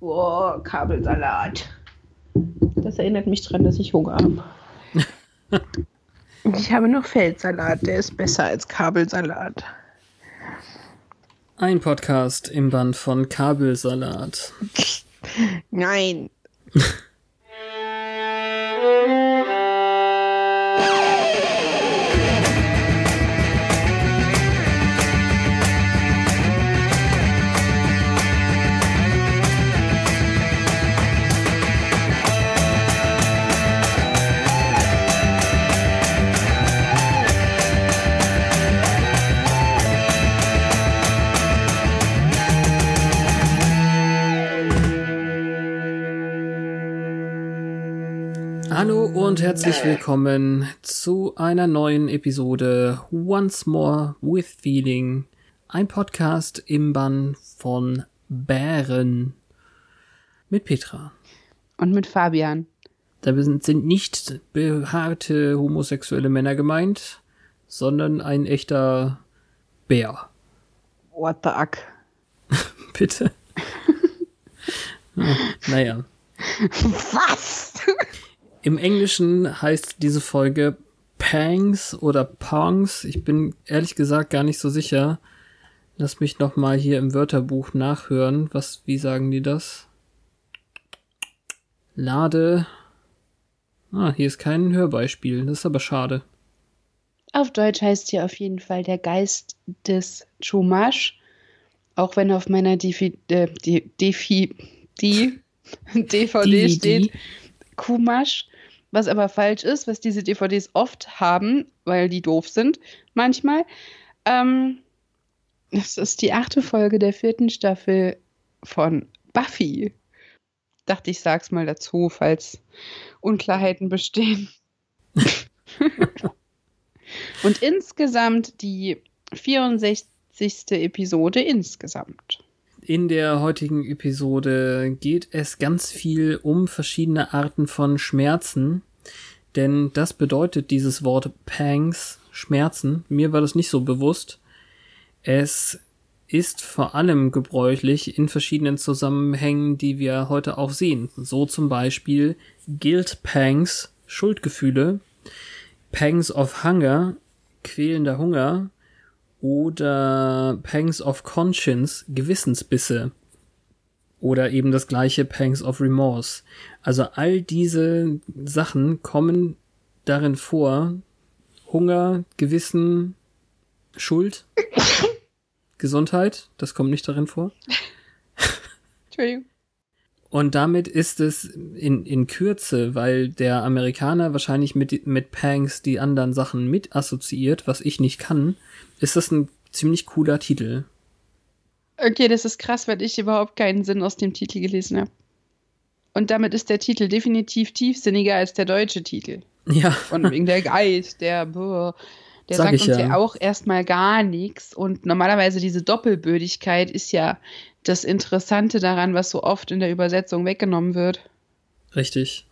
Boah, Kabelsalat. Das erinnert mich daran, dass ich Hunger habe. ich habe noch Feldsalat, der ist besser als Kabelsalat. Ein Podcast im Band von Kabelsalat. Nein. Hallo und herzlich willkommen zu einer neuen Episode Once More with Feeling, ein Podcast im Bann von Bären mit Petra. Und mit Fabian. Da sind nicht behaarte homosexuelle Männer gemeint, sondern ein echter Bär. What the fuck? Bitte. Naja. Was? Im Englischen heißt diese Folge Pangs oder Pongs. Ich bin ehrlich gesagt gar nicht so sicher. Lass mich noch mal hier im Wörterbuch nachhören. Was, wie sagen die das? Lade. Ah, hier ist kein Hörbeispiel. Das ist aber schade. Auf Deutsch heißt hier auf jeden Fall der Geist des Chumash. Auch wenn auf meiner Defi, äh, Defi, die DVD Die- steht die- Kumasch, was aber falsch ist, was diese DVDs oft haben, weil die doof sind manchmal. Ähm, das ist die achte Folge der vierten Staffel von Buffy. Dachte ich, sag's mal dazu, falls Unklarheiten bestehen. Und insgesamt die 64. Episode insgesamt. In der heutigen Episode geht es ganz viel um verschiedene Arten von Schmerzen, denn das bedeutet dieses Wort Pangs, Schmerzen. Mir war das nicht so bewusst. Es ist vor allem gebräuchlich in verschiedenen Zusammenhängen, die wir heute auch sehen. So zum Beispiel Guilt Pangs, Schuldgefühle, Pangs of Hunger, quälender Hunger oder Pangs of Conscience, Gewissensbisse. Oder eben das gleiche Pangs of Remorse. Also all diese Sachen kommen darin vor. Hunger, Gewissen, Schuld, Gesundheit, das kommt nicht darin vor. Entschuldigung. Und damit ist es in, in Kürze, weil der Amerikaner wahrscheinlich mit, mit Pangs die anderen Sachen mit assoziiert, was ich nicht kann, ist das ein ziemlich cooler Titel. Okay, das ist krass, weil ich überhaupt keinen Sinn aus dem Titel gelesen habe. Und damit ist der Titel definitiv tiefsinniger als der deutsche Titel. Ja, Von wegen der Geist, der, boah, der Sag sagt uns ja. ja. auch erstmal gar nichts. Und normalerweise diese Doppelbödigkeit ist ja das Interessante daran, was so oft in der Übersetzung weggenommen wird. richtig.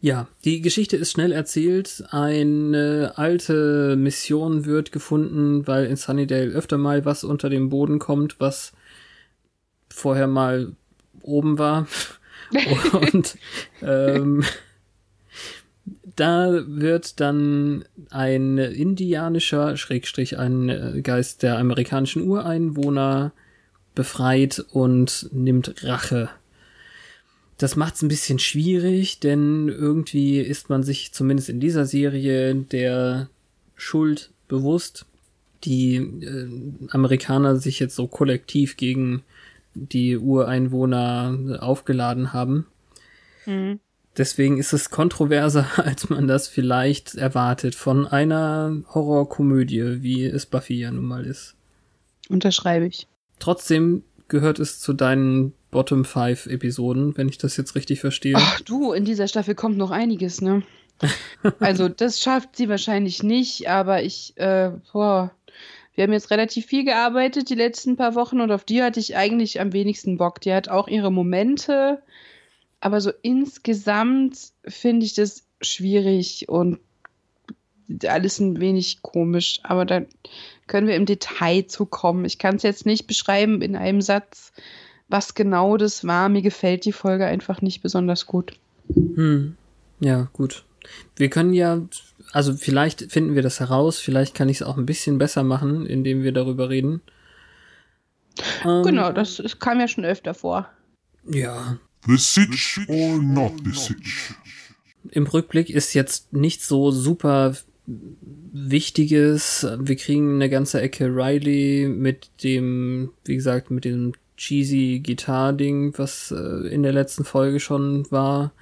Ja, die Geschichte ist schnell erzählt. Eine alte Mission wird gefunden, weil in Sunnydale öfter mal was unter dem Boden kommt, was vorher mal oben war. Und ähm, da wird dann ein indianischer, Schrägstrich, ein äh, Geist der amerikanischen Ureinwohner befreit und nimmt Rache. Das macht's ein bisschen schwierig, denn irgendwie ist man sich zumindest in dieser Serie der Schuld bewusst, die äh, Amerikaner sich jetzt so kollektiv gegen die Ureinwohner aufgeladen haben. Mhm. Deswegen ist es kontroverser, als man das vielleicht erwartet von einer Horrorkomödie, wie es Buffy ja nun mal ist. Unterschreibe ich. Trotzdem gehört es zu deinen Bottom 5 Episoden, wenn ich das jetzt richtig verstehe. Ach du, in dieser Staffel kommt noch einiges, ne? also das schafft sie wahrscheinlich nicht, aber ich, äh, boah, wir haben jetzt relativ viel gearbeitet die letzten paar Wochen und auf die hatte ich eigentlich am wenigsten Bock. Die hat auch ihre Momente, aber so insgesamt finde ich das schwierig und alles ein wenig komisch. Aber da können wir im Detail zu kommen. Ich kann es jetzt nicht beschreiben in einem Satz, was genau das war. Mir gefällt die Folge einfach nicht besonders gut. Hm. Ja, gut. Wir können ja, also vielleicht finden wir das heraus, vielleicht kann ich es auch ein bisschen besser machen, indem wir darüber reden. Ähm, genau, das, das kam ja schon öfter vor. Ja. The Sitch or not the Sitch? Im Rückblick ist jetzt nicht so super Wichtiges. Wir kriegen eine ganze Ecke Riley mit dem, wie gesagt, mit dem cheesy Gitar-Ding, was äh, in der letzten Folge schon war.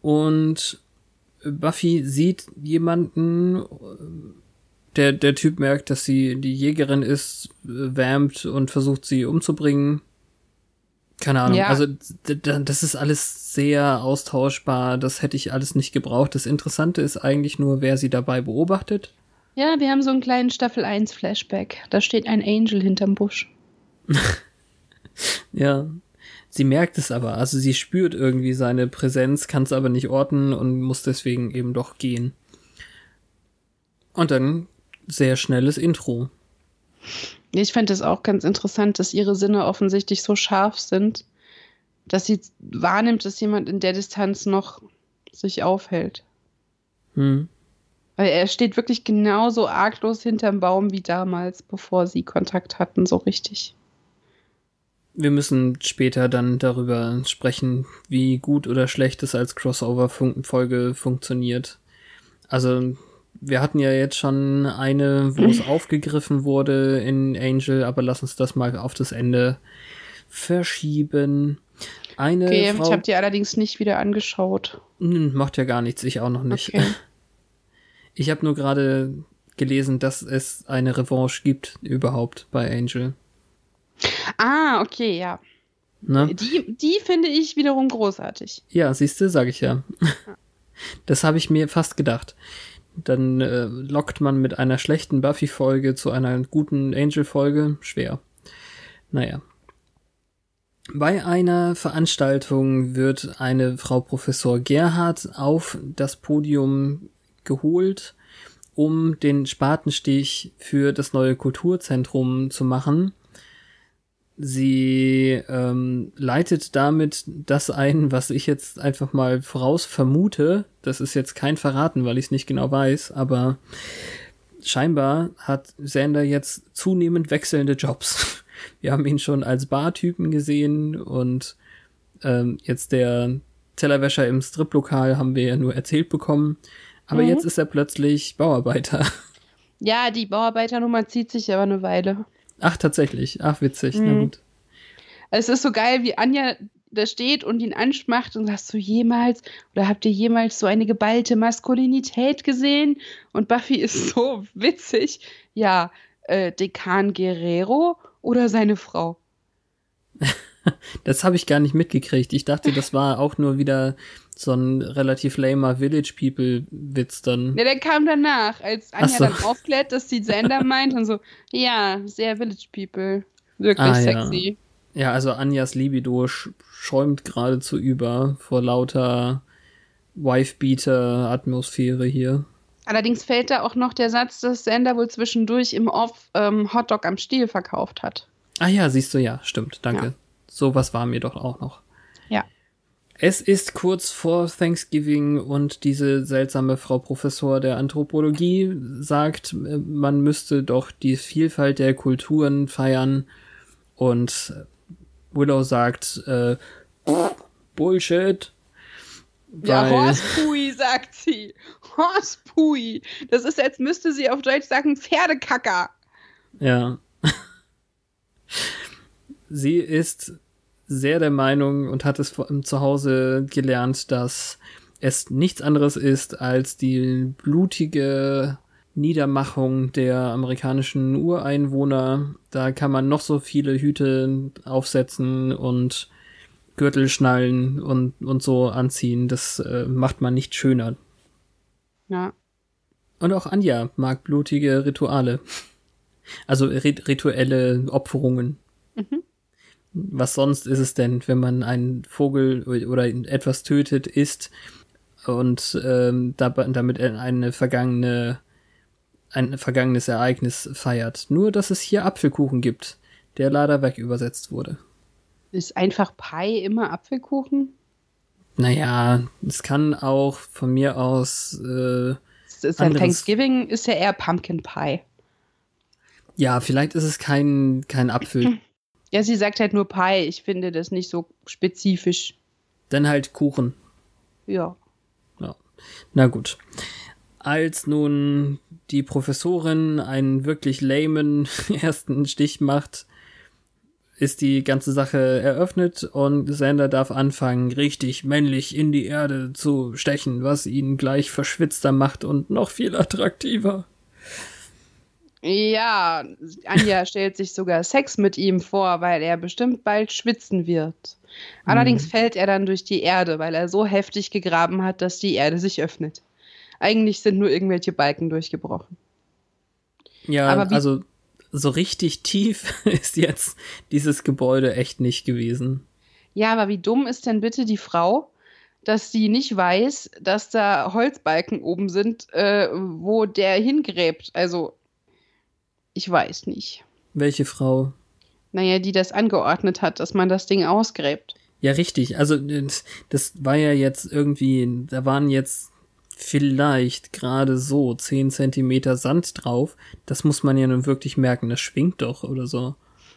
Und Buffy sieht jemanden, der, der Typ merkt, dass sie die Jägerin ist, vampt und versucht sie umzubringen. Keine Ahnung. Ja. Also das ist alles sehr austauschbar. Das hätte ich alles nicht gebraucht. Das Interessante ist eigentlich nur, wer sie dabei beobachtet. Ja, wir haben so einen kleinen Staffel 1 Flashback. Da steht ein Angel hinterm Busch. ja. Sie merkt es aber. Also sie spürt irgendwie seine Präsenz, kann es aber nicht orten und muss deswegen eben doch gehen. Und dann sehr schnelles Intro. Ich fände es auch ganz interessant, dass ihre Sinne offensichtlich so scharf sind, dass sie wahrnimmt, dass jemand in der Distanz noch sich aufhält. Hm. Weil er steht wirklich genauso arglos hinterm Baum wie damals, bevor sie Kontakt hatten, so richtig. Wir müssen später dann darüber sprechen, wie gut oder schlecht es als Crossover-Folge funktioniert. Also wir hatten ja jetzt schon eine, wo es aufgegriffen wurde in Angel, aber lass uns das mal auf das Ende verschieben. Eine okay, Frau, ich habe die allerdings nicht wieder angeschaut. Hm, macht ja gar nichts, ich auch noch nicht. Okay. Ich habe nur gerade gelesen, dass es eine Revanche gibt überhaupt bei Angel. Ah, okay, ja. Ne? Die, die finde ich wiederum großartig. Ja, siehst du, sage ich ja. Das habe ich mir fast gedacht. Dann äh, lockt man mit einer schlechten Buffy-Folge zu einer guten Angel-Folge. Schwer. Naja. Bei einer Veranstaltung wird eine Frau Professor Gerhard auf das Podium geholt, um den Spatenstich für das neue Kulturzentrum zu machen. Sie ähm, leitet damit das ein, was ich jetzt einfach mal voraus vermute. Das ist jetzt kein Verraten, weil ich es nicht genau weiß, aber scheinbar hat Sander jetzt zunehmend wechselnde Jobs. Wir haben ihn schon als Bartypen gesehen und ähm, jetzt der Tellerwäscher im Striplokal haben wir ja nur erzählt bekommen. Aber mhm. jetzt ist er plötzlich Bauarbeiter. Ja, die Bauarbeiternummer zieht sich aber eine Weile. Ach, tatsächlich. Ach, witzig. Mhm. Na gut. Es ist so geil, wie Anja da steht und ihn anschmacht und sagst du jemals oder habt ihr jemals so eine geballte Maskulinität gesehen? Und Buffy ist so witzig. Ja, äh, Dekan Guerrero oder seine Frau? das habe ich gar nicht mitgekriegt. Ich dachte, das war auch nur wieder so ein relativ lamer Village People Witz dann. Ja, der kam danach, als Anja so. dann aufklärt, dass sie Sender meint und so, ja, sehr Village People. Wirklich ah, sexy. Ja. ja, also Anjas Libido schäumt geradezu über vor lauter Wife-Beater-Atmosphäre hier. Allerdings fällt da auch noch der Satz, dass Sender wohl zwischendurch im Off ähm, Hotdog am Stiel verkauft hat. Ah ja, siehst du, ja, stimmt, danke. Ja. Sowas war mir doch auch noch. Es ist kurz vor Thanksgiving und diese seltsame Frau Professor der Anthropologie sagt, äh, man müsste doch die Vielfalt der Kulturen feiern und Willow sagt, äh, Bullshit. Ja, Horspui, sagt sie. Horspui. Das ist, als müsste sie auf Deutsch sagen, Pferdekacker. Ja. sie ist sehr der Meinung und hat es zu Hause gelernt, dass es nichts anderes ist als die blutige Niedermachung der amerikanischen Ureinwohner. Da kann man noch so viele Hüte aufsetzen und Gürtelschnallen und, und so anziehen. Das äh, macht man nicht schöner. Ja. Und auch Anja mag blutige Rituale. Also rit rituelle Opferungen. Mhm. Was sonst ist es denn, wenn man einen Vogel oder etwas tötet, isst und ähm, damit eine vergangene, ein vergangenes Ereignis feiert? Nur, dass es hier Apfelkuchen gibt, der leider weg übersetzt wurde. Ist einfach Pie immer Apfelkuchen? Naja, es kann auch von mir aus. Äh, ist ja Thanksgiving ist ja eher Pumpkin Pie. Ja, vielleicht ist es kein, kein Apfel. Ja, sie sagt halt nur Pie. Ich finde das nicht so spezifisch. Dann halt Kuchen. Ja. Ja. Na gut. Als nun die Professorin einen wirklich lamen ersten Stich macht, ist die ganze Sache eröffnet und Sander darf anfangen, richtig männlich in die Erde zu stechen, was ihn gleich verschwitzter macht und noch viel attraktiver. Ja, Anja stellt sich sogar Sex mit ihm vor, weil er bestimmt bald schwitzen wird. Allerdings mhm. fällt er dann durch die Erde, weil er so heftig gegraben hat, dass die Erde sich öffnet. Eigentlich sind nur irgendwelche Balken durchgebrochen. Ja, also so richtig tief ist jetzt dieses Gebäude echt nicht gewesen. Ja, aber wie dumm ist denn bitte die Frau, dass sie nicht weiß, dass da Holzbalken oben sind, äh, wo der hingräbt? Also, ich weiß nicht. Welche Frau? Naja, die das angeordnet hat, dass man das Ding ausgräbt. Ja, richtig. Also, das war ja jetzt irgendwie, da waren jetzt vielleicht gerade so 10 Zentimeter Sand drauf. Das muss man ja nun wirklich merken, das schwingt doch oder so.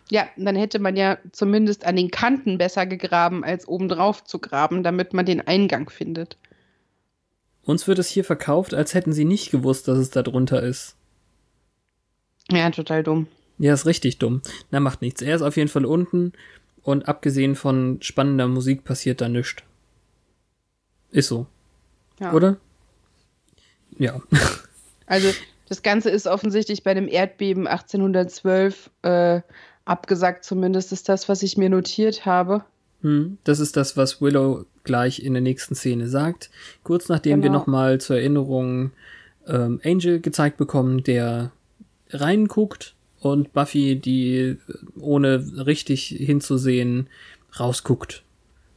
Ja, dann hätte man ja zumindest an den Kanten besser gegraben, als obendrauf zu graben, damit man den Eingang findet. Uns wird es hier verkauft, als hätten sie nicht gewusst, dass es da drunter ist. Ja, total dumm. Ja, ist richtig dumm. Na, macht nichts. Er ist auf jeden Fall unten und abgesehen von spannender Musik passiert da nichts. Ist so. Ja. Oder? Ja. Also das Ganze ist offensichtlich bei dem Erdbeben 1812 äh, abgesagt, zumindest ist das, was ich mir notiert habe. Hm, das ist das, was Willow gleich in der nächsten Szene sagt. Kurz nachdem genau. wir nochmal zur Erinnerung ähm, Angel gezeigt bekommen, der reinguckt und Buffy, die ohne richtig hinzusehen rausguckt.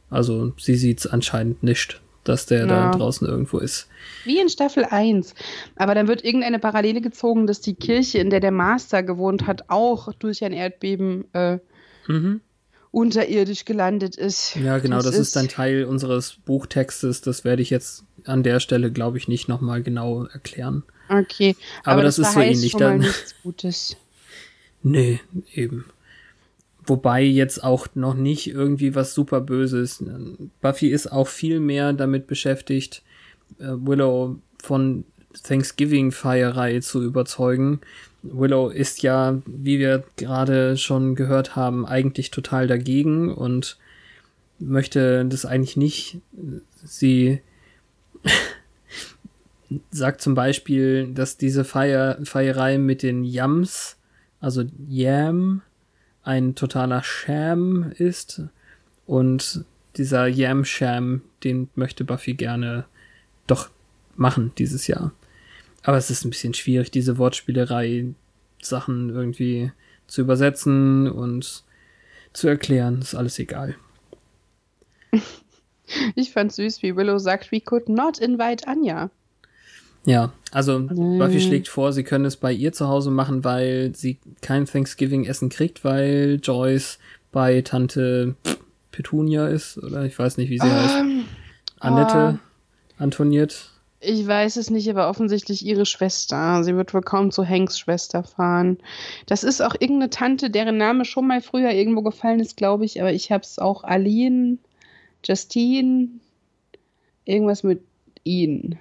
Also sie sieht's anscheinend nicht dass der ja. da draußen irgendwo ist. Wie in Staffel 1. Aber dann wird irgendeine Parallele gezogen, dass die Kirche, in der der Master gewohnt hat, auch durch ein Erdbeben äh, mhm. unterirdisch gelandet ist. Ja, genau, das, das ist, ist ein Teil unseres Buchtextes. Das werde ich jetzt an der Stelle, glaube ich, nicht nochmal genau erklären. Okay, aber, aber das, das ist so ähnlich. Schon mal nichts Gutes. nee, eben. Wobei jetzt auch noch nicht irgendwie was super Böses. Buffy ist auch viel mehr damit beschäftigt, äh, Willow von Thanksgiving-Feierei zu überzeugen. Willow ist ja, wie wir gerade schon gehört haben, eigentlich total dagegen und möchte das eigentlich nicht. Sie sagt zum Beispiel, dass diese Feier, Feierei mit den Yams, also Yam, ein totaler Sham ist. Und dieser Yam Sham, den möchte Buffy gerne doch machen dieses Jahr. Aber es ist ein bisschen schwierig, diese Wortspielerei Sachen irgendwie zu übersetzen und zu erklären. Ist alles egal. Ich fand süß, wie Willow sagt, we could not invite Anja. Ja, also mhm. Buffy schlägt vor, sie können es bei ihr zu Hause machen, weil sie kein Thanksgiving-Essen kriegt, weil Joyce bei Tante Petunia ist, oder ich weiß nicht, wie sie um, heißt. Ähm, Annette, oh. Antoniert. Ich weiß es nicht, aber offensichtlich ihre Schwester. Sie wird wohl kaum zu Hanks Schwester fahren. Das ist auch irgendeine Tante, deren Name schon mal früher irgendwo gefallen ist, glaube ich, aber ich habe es auch Aline, Justine, irgendwas mit ihnen.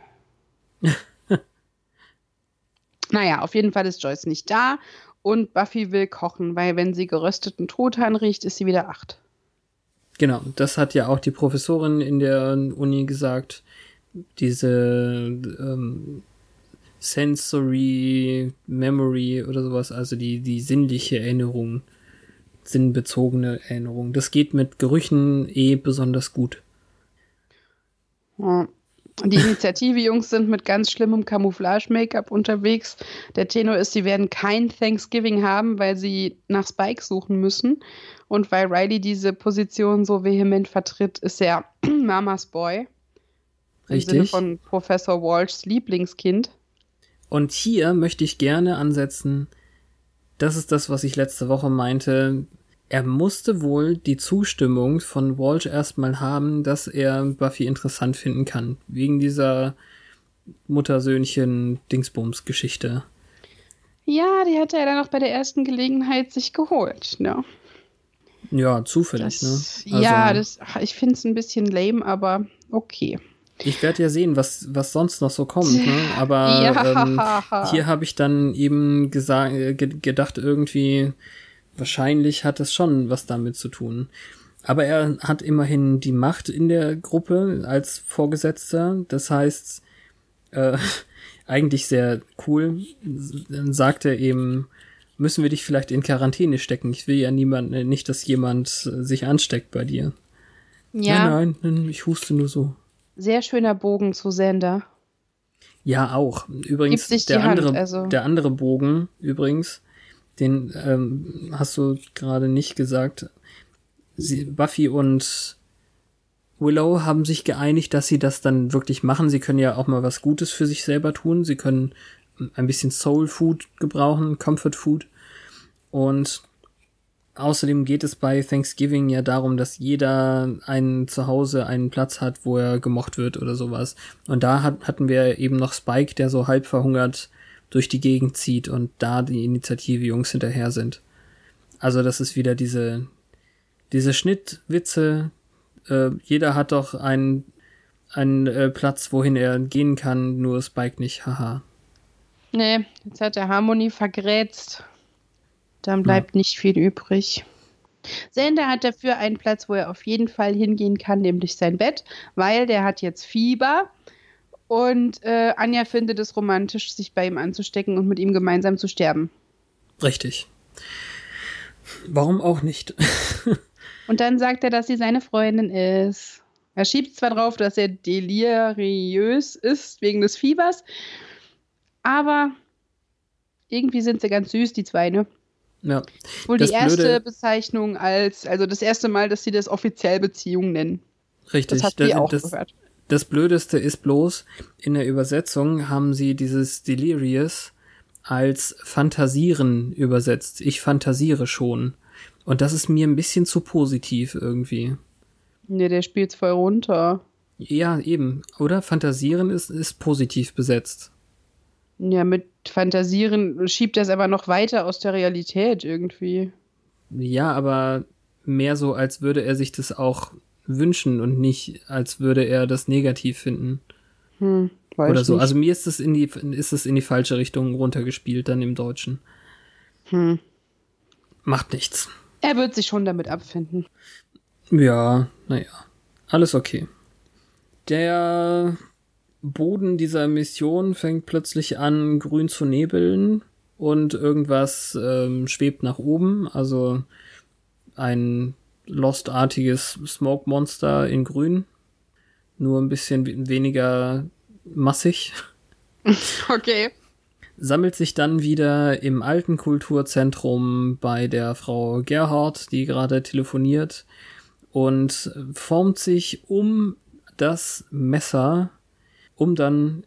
Naja, auf jeden Fall ist Joyce nicht da und Buffy will kochen, weil wenn sie gerösteten Truthahn riecht, ist sie wieder acht. Genau, das hat ja auch die Professorin in der Uni gesagt. Diese ähm, Sensory Memory oder sowas, also die, die sinnliche Erinnerung, sinnbezogene Erinnerung. Das geht mit Gerüchen eh besonders gut. Ja. Die Initiative-Jungs sind mit ganz schlimmem Camouflage-Make-up unterwegs. Der Tenor ist, sie werden kein Thanksgiving haben, weil sie nach Spike suchen müssen. Und weil Riley diese Position so vehement vertritt, ist er Mamas Boy. Im Richtig. Sinne von Professor Walshs Lieblingskind. Und hier möchte ich gerne ansetzen, das ist das, was ich letzte Woche meinte. Er musste wohl die Zustimmung von Walsh erstmal haben, dass er Buffy interessant finden kann. Wegen dieser Muttersöhnchen-Dingsbums-Geschichte. Ja, die hat er dann auch bei der ersten Gelegenheit sich geholt. Ne? Ja, zufällig, Das, ne? Also, ja, das, ich finde es ein bisschen lame, aber okay. Ich werde ja sehen, was, was sonst noch so kommt, ne? Aber Ja. ähm, hier habe ich dann eben gesagt, ge gedacht, irgendwie, wahrscheinlich hat es schon was damit zu tun. Aber er hat immerhin die Macht in der Gruppe als Vorgesetzter. Das heißt, äh, eigentlich sehr cool. Dann sagt er eben, müssen wir dich vielleicht in Quarantäne stecken. Ich will ja niemand, äh, nicht, dass jemand äh, sich ansteckt bei dir. Ja, Nein, nein, ich huste nur so. sehr schöner Bogen zu Sender. Ja, auch. Übrigens, der, Hand, andere, also. der andere Bogen, übrigens, den ähm, hast du gerade nicht gesagt. Sie, Buffy und Willow haben sich geeinigt, dass sie das dann wirklich machen. Sie können ja auch mal was Gutes für sich selber tun. Sie können ein bisschen Soul Food gebrauchen, Comfort Food. Und außerdem geht es bei Thanksgiving ja darum, dass jeder ein Zuhause einen Platz hat, wo er gemocht wird oder sowas. Und da hat, hatten wir eben noch Spike, der so halb verhungert durch die Gegend zieht und da die Initiative-Jungs hinterher sind. Also das ist wieder diese, diese Schnittwitze. Äh, jeder hat doch einen, einen äh, Platz, wohin er gehen kann, nur Spike nicht, haha. Nee, jetzt hat er Harmonie vergrätzt. Dann bleibt nicht viel übrig. Sender hat dafür einen Platz, wo er auf jeden Fall hingehen kann, nämlich sein Bett, weil der hat jetzt Fieber. Und äh, Anja findet es romantisch, sich bei ihm anzustecken und mit ihm gemeinsam zu sterben. Richtig. Warum auch nicht? Und dann sagt er, dass sie seine Freundin ist. Er schiebt zwar drauf, dass er deliriös ist wegen des Fiebers, aber irgendwie sind sie ganz süß, die zwei, ne? ja. Wohl Das die erste Blöde- Bezeichnung als, also das erste Mal, dass sie das offiziell Beziehung nennen. Richtig. Das hat sie auch das, gehört. Das Blödeste ist bloß, in der Übersetzung haben sie dieses Delirious als Fantasieren übersetzt. Ich fantasiere schon. Und das ist mir ein bisschen zu positiv irgendwie. Ne, der spielt's voll runter. Ja, eben. Oder? Fantasieren ist, ist positiv besetzt. Ja, mit Fantasieren schiebt er es aber noch weiter aus der Realität irgendwie. Ja, aber mehr so, als würde er sich das auch wünschen und nicht, als würde er das negativ finden. Hm, oder so. Nicht. Also mir ist es in die, ist es in die falsche Richtung runtergespielt dann im Deutschen. Hm. Macht nichts. Er wird sich schon damit abfinden. Ja, naja. Alles okay. Der Boden dieser Mission fängt plötzlich an, grün zu nebeln und irgendwas ähm, schwebt nach oben. Also ein Lost-artiges Smoke-Monster in grün. Nur ein bisschen we- weniger massig. Okay. sammelt sich dann wieder im alten Kulturzentrum bei der Frau Gerhard, die gerade telefoniert, und formt sich um das Messer, um dann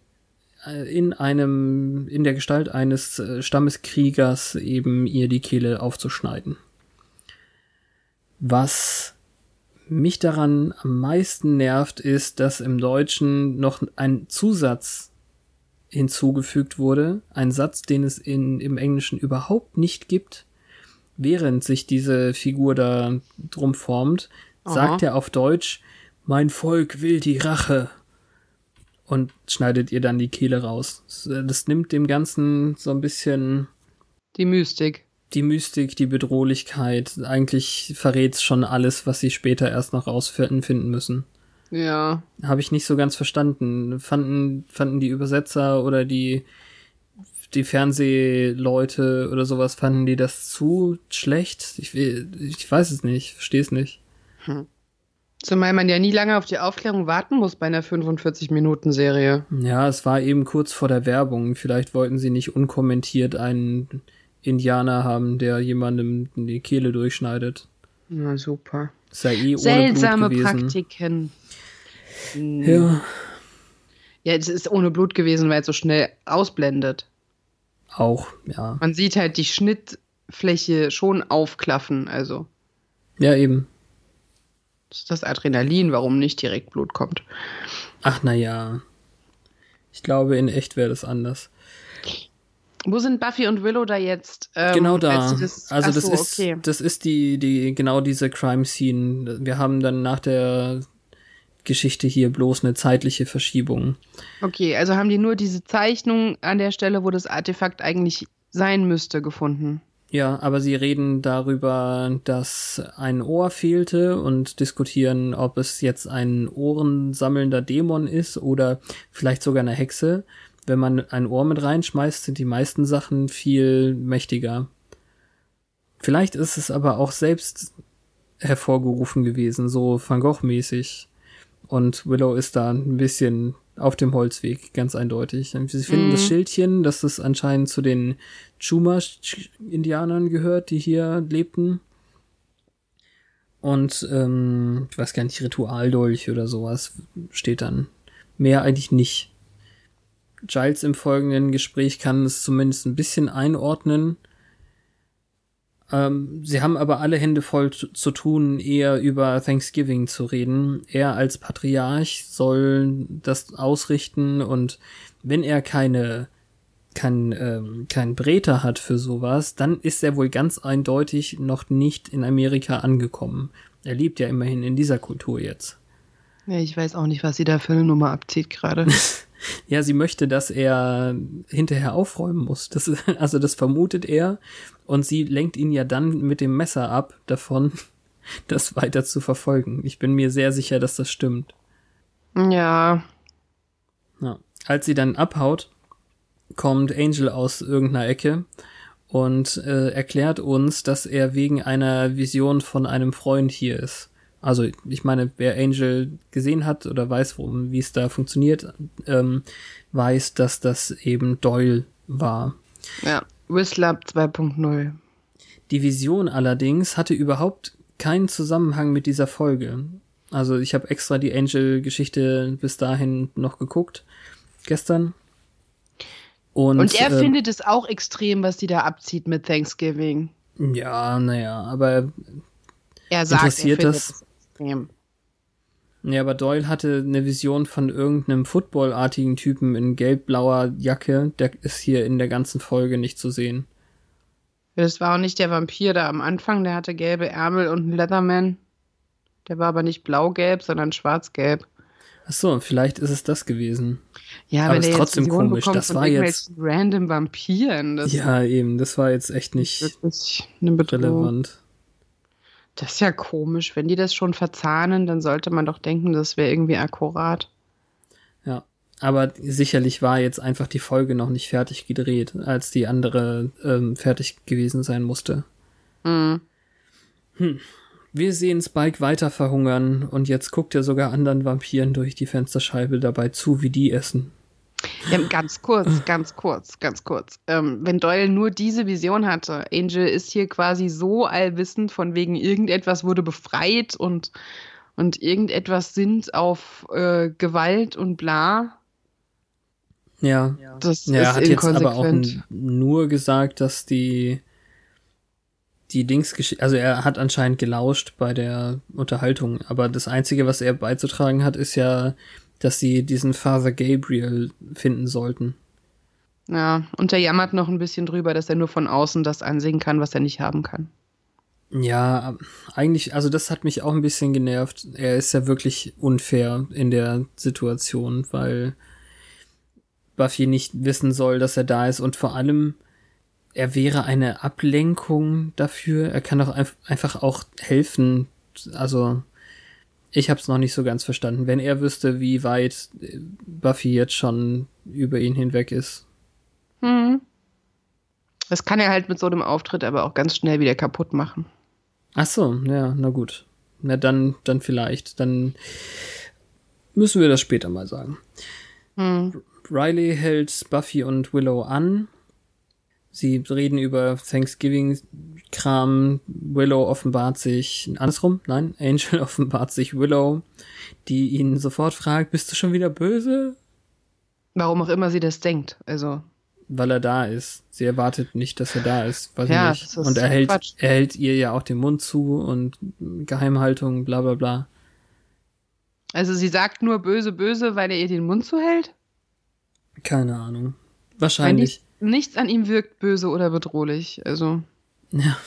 äh, in einem, in der Gestalt eines äh, Stammeskriegers eben ihr die Kehle aufzuschneiden. Was mich daran am meisten nervt, ist, dass im Deutschen noch ein Zusatz hinzugefügt wurde, ein Satz, den es in, im Englischen überhaupt nicht gibt, während sich diese Figur da drum formt, Aha. sagt er auf Deutsch, mein Volk will die Rache und schneidet ihr dann die Kehle raus. Das, das nimmt dem Ganzen so ein bisschen Die Mystik. Die Mystik, die Bedrohlichkeit. Eigentlich verrät's schon alles, was sie später erst noch rausfinden müssen. Ja. Habe ich nicht so ganz verstanden. Fanden, fanden die Übersetzer oder die, die Fernsehleute oder sowas fanden die das zu schlecht. Ich, ich weiß es nicht, verstehe es nicht. Hm. Zumal man ja nie lange auf die Aufklärung warten muss bei einer 45-Minuten-Serie. Ja, es war eben kurz vor der Werbung. Vielleicht wollten sie nicht unkommentiert einen Indianer haben, der jemandem die Kehle durchschneidet. Na super. Sei eh Seltsame ohne Blut gewesen. Praktiken. Hm. Ja, Ja, es ist ohne Blut gewesen, weil es so schnell ausblendet. auch, ja. Man sieht halt die Schnittfläche schon aufklaffen. Also, Ja, eben. das ist das Adrenalin, warum nicht direkt Blut kommt. Ach, na ja. Ich glaube, in echt wäre das anders. Wo sind Buffy und Willow da jetzt? Ähm, genau da. Das, also das so, ist okay. das ist die die genau diese Crime Scene. Wir haben dann nach der Geschichte hier bloß eine zeitliche Verschiebung. Okay, also haben die nur diese Zeichnung an der Stelle, wo das Artefakt eigentlich sein müsste, gefunden. Ja, aber sie reden darüber, dass ein Ohr fehlte und diskutieren, ob es jetzt ein ohrensammelnder Dämon ist oder vielleicht sogar eine Hexe. Wenn man ein Ohr mit reinschmeißt, sind die meisten Sachen viel mächtiger. Vielleicht ist es aber auch selbst hervorgerufen gewesen, so Van Gogh-mäßig. Und Willow ist da ein bisschen auf dem Holzweg, ganz eindeutig. Sie finden Mhm. das Schildchen, dass es anscheinend zu den Chumash-Indianern gehört, die hier lebten. Und, ähm, ich weiß gar nicht, Ritualdolch oder sowas steht dann. Mehr eigentlich nicht. Giles im folgenden Gespräch kann es zumindest ein bisschen einordnen. Ähm, sie haben aber alle Hände voll zu, tun, eher über Thanksgiving zu reden. Er als Patriarch soll das ausrichten und wenn er keine kein, ähm, kein Breter hat für sowas, dann ist er wohl ganz eindeutig noch nicht in Amerika angekommen. Er lebt ja immerhin in dieser Kultur jetzt. Ja, ich weiß auch nicht, was sie da für eine Nummer abzieht gerade. Ja, sie möchte, dass er hinterher aufräumen muss. Das, also das vermutet er und sie lenkt ihn ja dann mit dem Messer ab davon, das weiter zu verfolgen. Ich bin mir sehr sicher, dass das stimmt. ja, Ja. Als sie dann abhaut, kommt Angel aus irgendeiner Ecke und äh, erklärt uns, dass er wegen einer Vision von einem Freund hier ist. Also ich meine, wer Angel gesehen hat oder weiß, wie es da funktioniert, ähm, weiß, dass das eben Doyle war. ja. Whistler 2.0. Die Vision allerdings hatte überhaupt keinen Zusammenhang mit dieser Folge. Also ich habe extra die Angel-Geschichte bis dahin noch geguckt, gestern. Und, Und er ähm, findet es auch extrem, was die da abzieht mit Thanksgiving. Ja, naja, aber Er sagt, Interessiert er das? Extrem. ja, aber Doyle hatte eine Vision von irgendeinem Footballartigen Typen in gelb-blauer Jacke, der ist hier in der ganzen Folge nicht zu sehen. Das war auch nicht der Vampir da am Anfang, der hatte gelbe Ärmel und einen Leatherman. Der war aber nicht blau-gelb, sondern schwarz-gelb. Ach so, vielleicht ist es das gewesen. Ja, Aber wenn ist der trotzdem komisch, das von war jetzt- random Vampiren, das ja, eben, das war jetzt echt nicht relevant. Das ist ja komisch. Wenn die das schon verzahnen, dann sollte man doch denken, das wäre irgendwie akkurat. Ja, aber sicherlich war jetzt einfach die Folge noch nicht fertig gedreht, als die andere ähm, fertig gewesen sein musste. Mhm. Wir sehen Spike weiter verhungern und jetzt guckt er sogar anderen Vampiren durch die Fensterscheibe dabei zu, wie die essen. Ja, ganz kurz, ganz kurz, ganz kurz. Ähm, wenn Doyle nur diese Vision hatte, Angel ist hier quasi so allwissend, von wegen irgendetwas wurde befreit und, und irgendetwas sind auf äh, Gewalt und bla. Ja, Das ja er ist hat jetzt aber auch nur gesagt, dass die die Dings, also er hat anscheinend gelauscht bei der Unterhaltung, aber das Einzige, was er beizutragen hat, ist ja, dass sie diesen Father Gabriel finden sollten. Ja, und er jammert noch ein bisschen drüber, dass er nur von außen das ansehen kann, was er nicht haben kann. Ja, eigentlich, also das hat mich auch ein bisschen genervt. Er ist ja wirklich unfair in der Situation, weil Buffy nicht wissen soll, dass er da ist und vor allem, er wäre eine Ablenkung dafür. Er kann doch einf- einfach auch helfen. Also, ich hab's noch nicht so ganz verstanden. Wenn er wüsste, wie weit äh, Buffy jetzt schon über ihn hinweg ist. Hm. Das kann er halt mit so einem Auftritt aber auch ganz schnell wieder kaputt machen. Ach so, ja, na gut. Na dann, dann vielleicht. Dann müssen wir das später mal sagen. Hm. Riley hält Buffy und Willow an. Sie reden über Thanksgiving-Kram. Willow offenbart sich, andersrum, nein, Angel offenbart sich Willow, die ihn sofort fragt, bist du schon wieder böse? Warum auch immer sie das denkt. Also, Weil er da ist. Sie erwartet nicht, dass er da ist. Weiß Ja, ich nicht. ist Und er hält, Quatsch. er hält ihr ja auch den Mund zu und Geheimhaltung, bla bla bla. also sie sagt nur böse, böse, weil er ihr den Mund zuhält. Keine Ahnung. Wahrscheinlich. Nichts, an ihm wirkt böse oder bedrohlich. Also, Ja.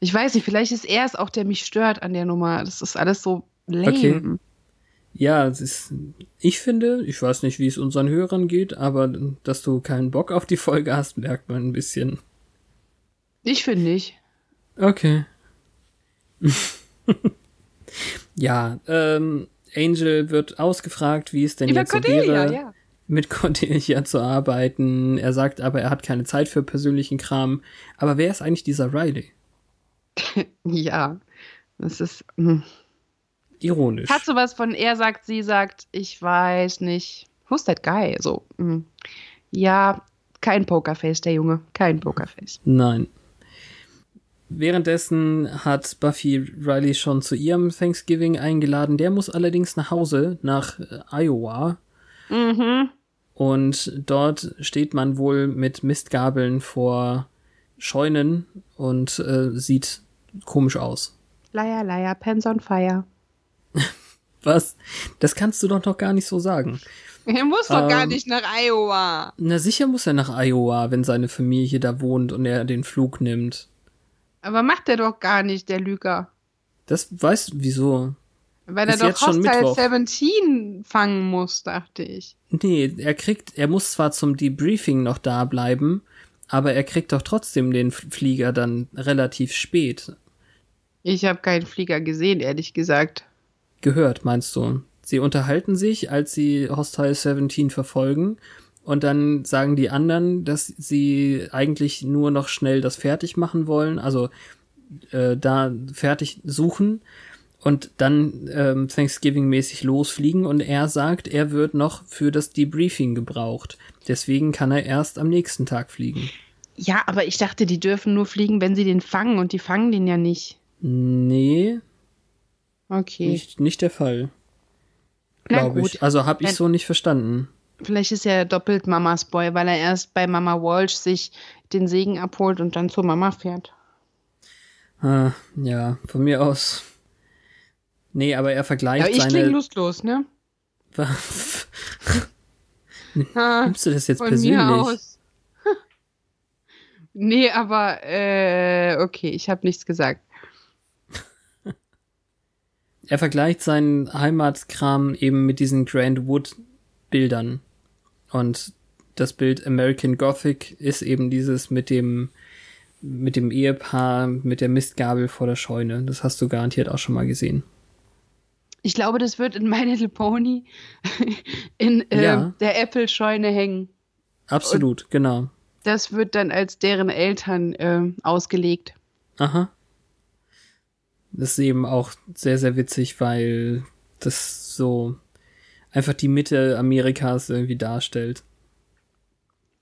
ich weiß nicht, vielleicht ist er es auch, der mich stört an der Nummer. Das ist alles so lame. Okay. Ja, ist, ich finde, ich weiß nicht, wie es unseren Hörern geht, aber dass du keinen Bock auf die Folge hast, merkt man ein bisschen. Ich finde nicht. Okay. ja, ähm, Angel wird ausgefragt, wie es denn Über jetzt so Cordelia, wäre, ja. Mit Cordelia zu arbeiten. Er sagt aber, er hat keine Zeit für persönlichen Kram. Aber wer ist eigentlich dieser Riley? Ja. Das ist. Hm. Ironisch. Hat sowas von er sagt, sie sagt, ich weiß nicht. Who's that guy? So. hm. Ja, kein Pokerface, der Junge. Kein Pokerface. Nein. Währenddessen hat Buffy Riley schon zu ihrem Thanksgiving eingeladen. Der muss allerdings nach Hause, nach äh, Iowa. Mhm. Und dort steht man wohl mit Mistgabeln vor Scheunen und äh, sieht komisch aus. Liar, liar, pens on fire. Was? Das kannst du doch noch gar nicht so sagen. Er muss doch gar Ähm. nicht nach Iowa. Na sicher muss er nach Iowa, wenn seine Familie da wohnt und er den Flug nimmt. Aber macht er doch gar nicht, der Lüger. Das weißt wieso? Weil er doch Hostile Mittwoch. 17 fangen muss, dachte ich. Nee, er kriegt, er muss zwar zum Debriefing noch da bleiben, aber er kriegt doch trotzdem den Flieger dann relativ spät. Ich habe keinen Flieger gesehen, ehrlich gesagt. Gehört, meinst du? Sie unterhalten sich, als sie Hostile 17 verfolgen, und dann sagen die anderen, dass sie eigentlich nur noch schnell das fertig machen wollen, also äh, da fertig suchen und dann ähm, Thanksgiving-mäßig losfliegen und er sagt, er wird noch für das Debriefing gebraucht. Deswegen kann er erst am nächsten Tag fliegen. Ja, aber ich dachte, die dürfen nur fliegen, wenn sie den fangen und die fangen den ja nicht. Nee, Okay. nicht, nicht der Fall. Glaube ich. Also habe ich so nicht verstanden. Vielleicht ist er doppelt Mamas Boy, weil er erst bei Mama Walsh sich den Segen abholt und dann zur Mama fährt. Ah, ja, von mir aus. Nee, aber er vergleicht Aber ich klinge seine. lustlos, ne? Ha, Nimmst du das jetzt von persönlich? mir aus. nee, aber äh, okay, ich habe nichts gesagt. Er vergleicht seinen Heimatkram eben mit diesen Grand Wood Bildern. Und das Bild American Gothic ist eben dieses mit dem mit dem Ehepaar mit der Mistgabel vor der Scheune. Das hast du garantiert auch schon mal gesehen. Ich glaube, das wird in My Little Pony in äh, Ja. der Apple-Scheune hängen. Absolut, genau. Das wird dann als deren Eltern äh, ausgelegt. Aha. Das ist eben auch sehr, sehr witzig, weil das so einfach die Mitte Amerikas irgendwie darstellt.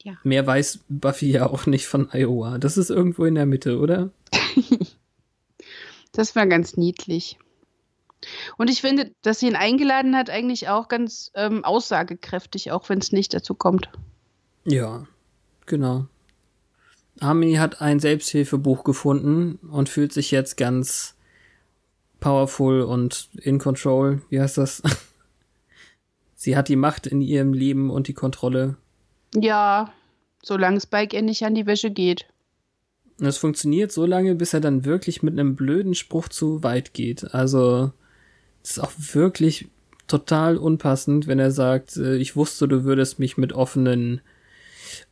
Ja. Mehr weiß Buffy ja auch nicht von Iowa. Das ist irgendwo in der Mitte, oder? Das war ganz niedlich. Und ich finde, dass sie ihn eingeladen hat, eigentlich auch ganz ähm, aussagekräftig, auch wenn es nicht dazu kommt. Ja, genau. Ami hat ein Selbsthilfebuch gefunden und fühlt sich jetzt ganz powerful und in control. Wie heißt das? Sie hat die Macht in ihrem Leben und die Kontrolle. Ja, solange Spike ihr nicht an die Wäsche geht. Und es funktioniert so lange, bis er dann wirklich mit einem blöden Spruch zu weit geht. Also, ist auch wirklich total unpassend, wenn er sagt, äh, ich wusste, du würdest mich mit offenen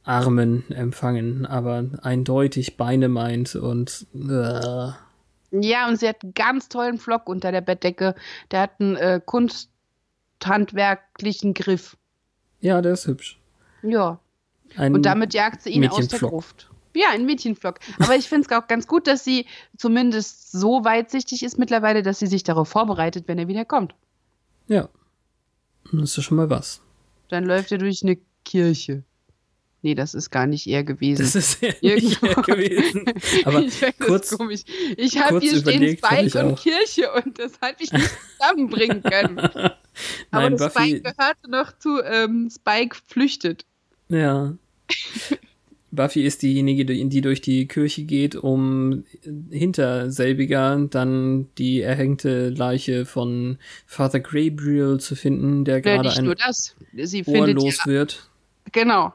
Armen empfangen, aber eindeutig Beine meint und äh, Ja, und sie hat einen ganz tollen Flock unter der Bettdecke. Der hat einen äh, kunsthandwerklichen Griff. ja, der ist hübsch. Ja. Ein Und damit jagt sie ihn aus der. Gruft. Ja, ein Mädchenvlog. Aber ich finde es auch ganz gut, dass sie zumindest so weitsichtig ist mittlerweile, dass sie sich darauf vorbereitet, wenn er wieder kommt. Ja. Das ist ja schon mal was. Dann läuft er durch eine Kirche. Nee, das ist gar nicht er gewesen. Das ist ja nicht er gewesen. Aber ich find das kurz, komisch. Ich habe kurz hier stehen Spike und. Kirche und das habe ich nicht zusammenbringen können. Aber Nein, das Buffy, Spike gehörte noch zu ähm, Spike flüchtet. ja. Buffy ist diejenige, die durch die Kirche geht, um hinter selbiger dann die erhängte Leiche von Father Gabriel zu finden, der gerade nicht ein nur das. Sie Ohr findet los ja, wird. genau.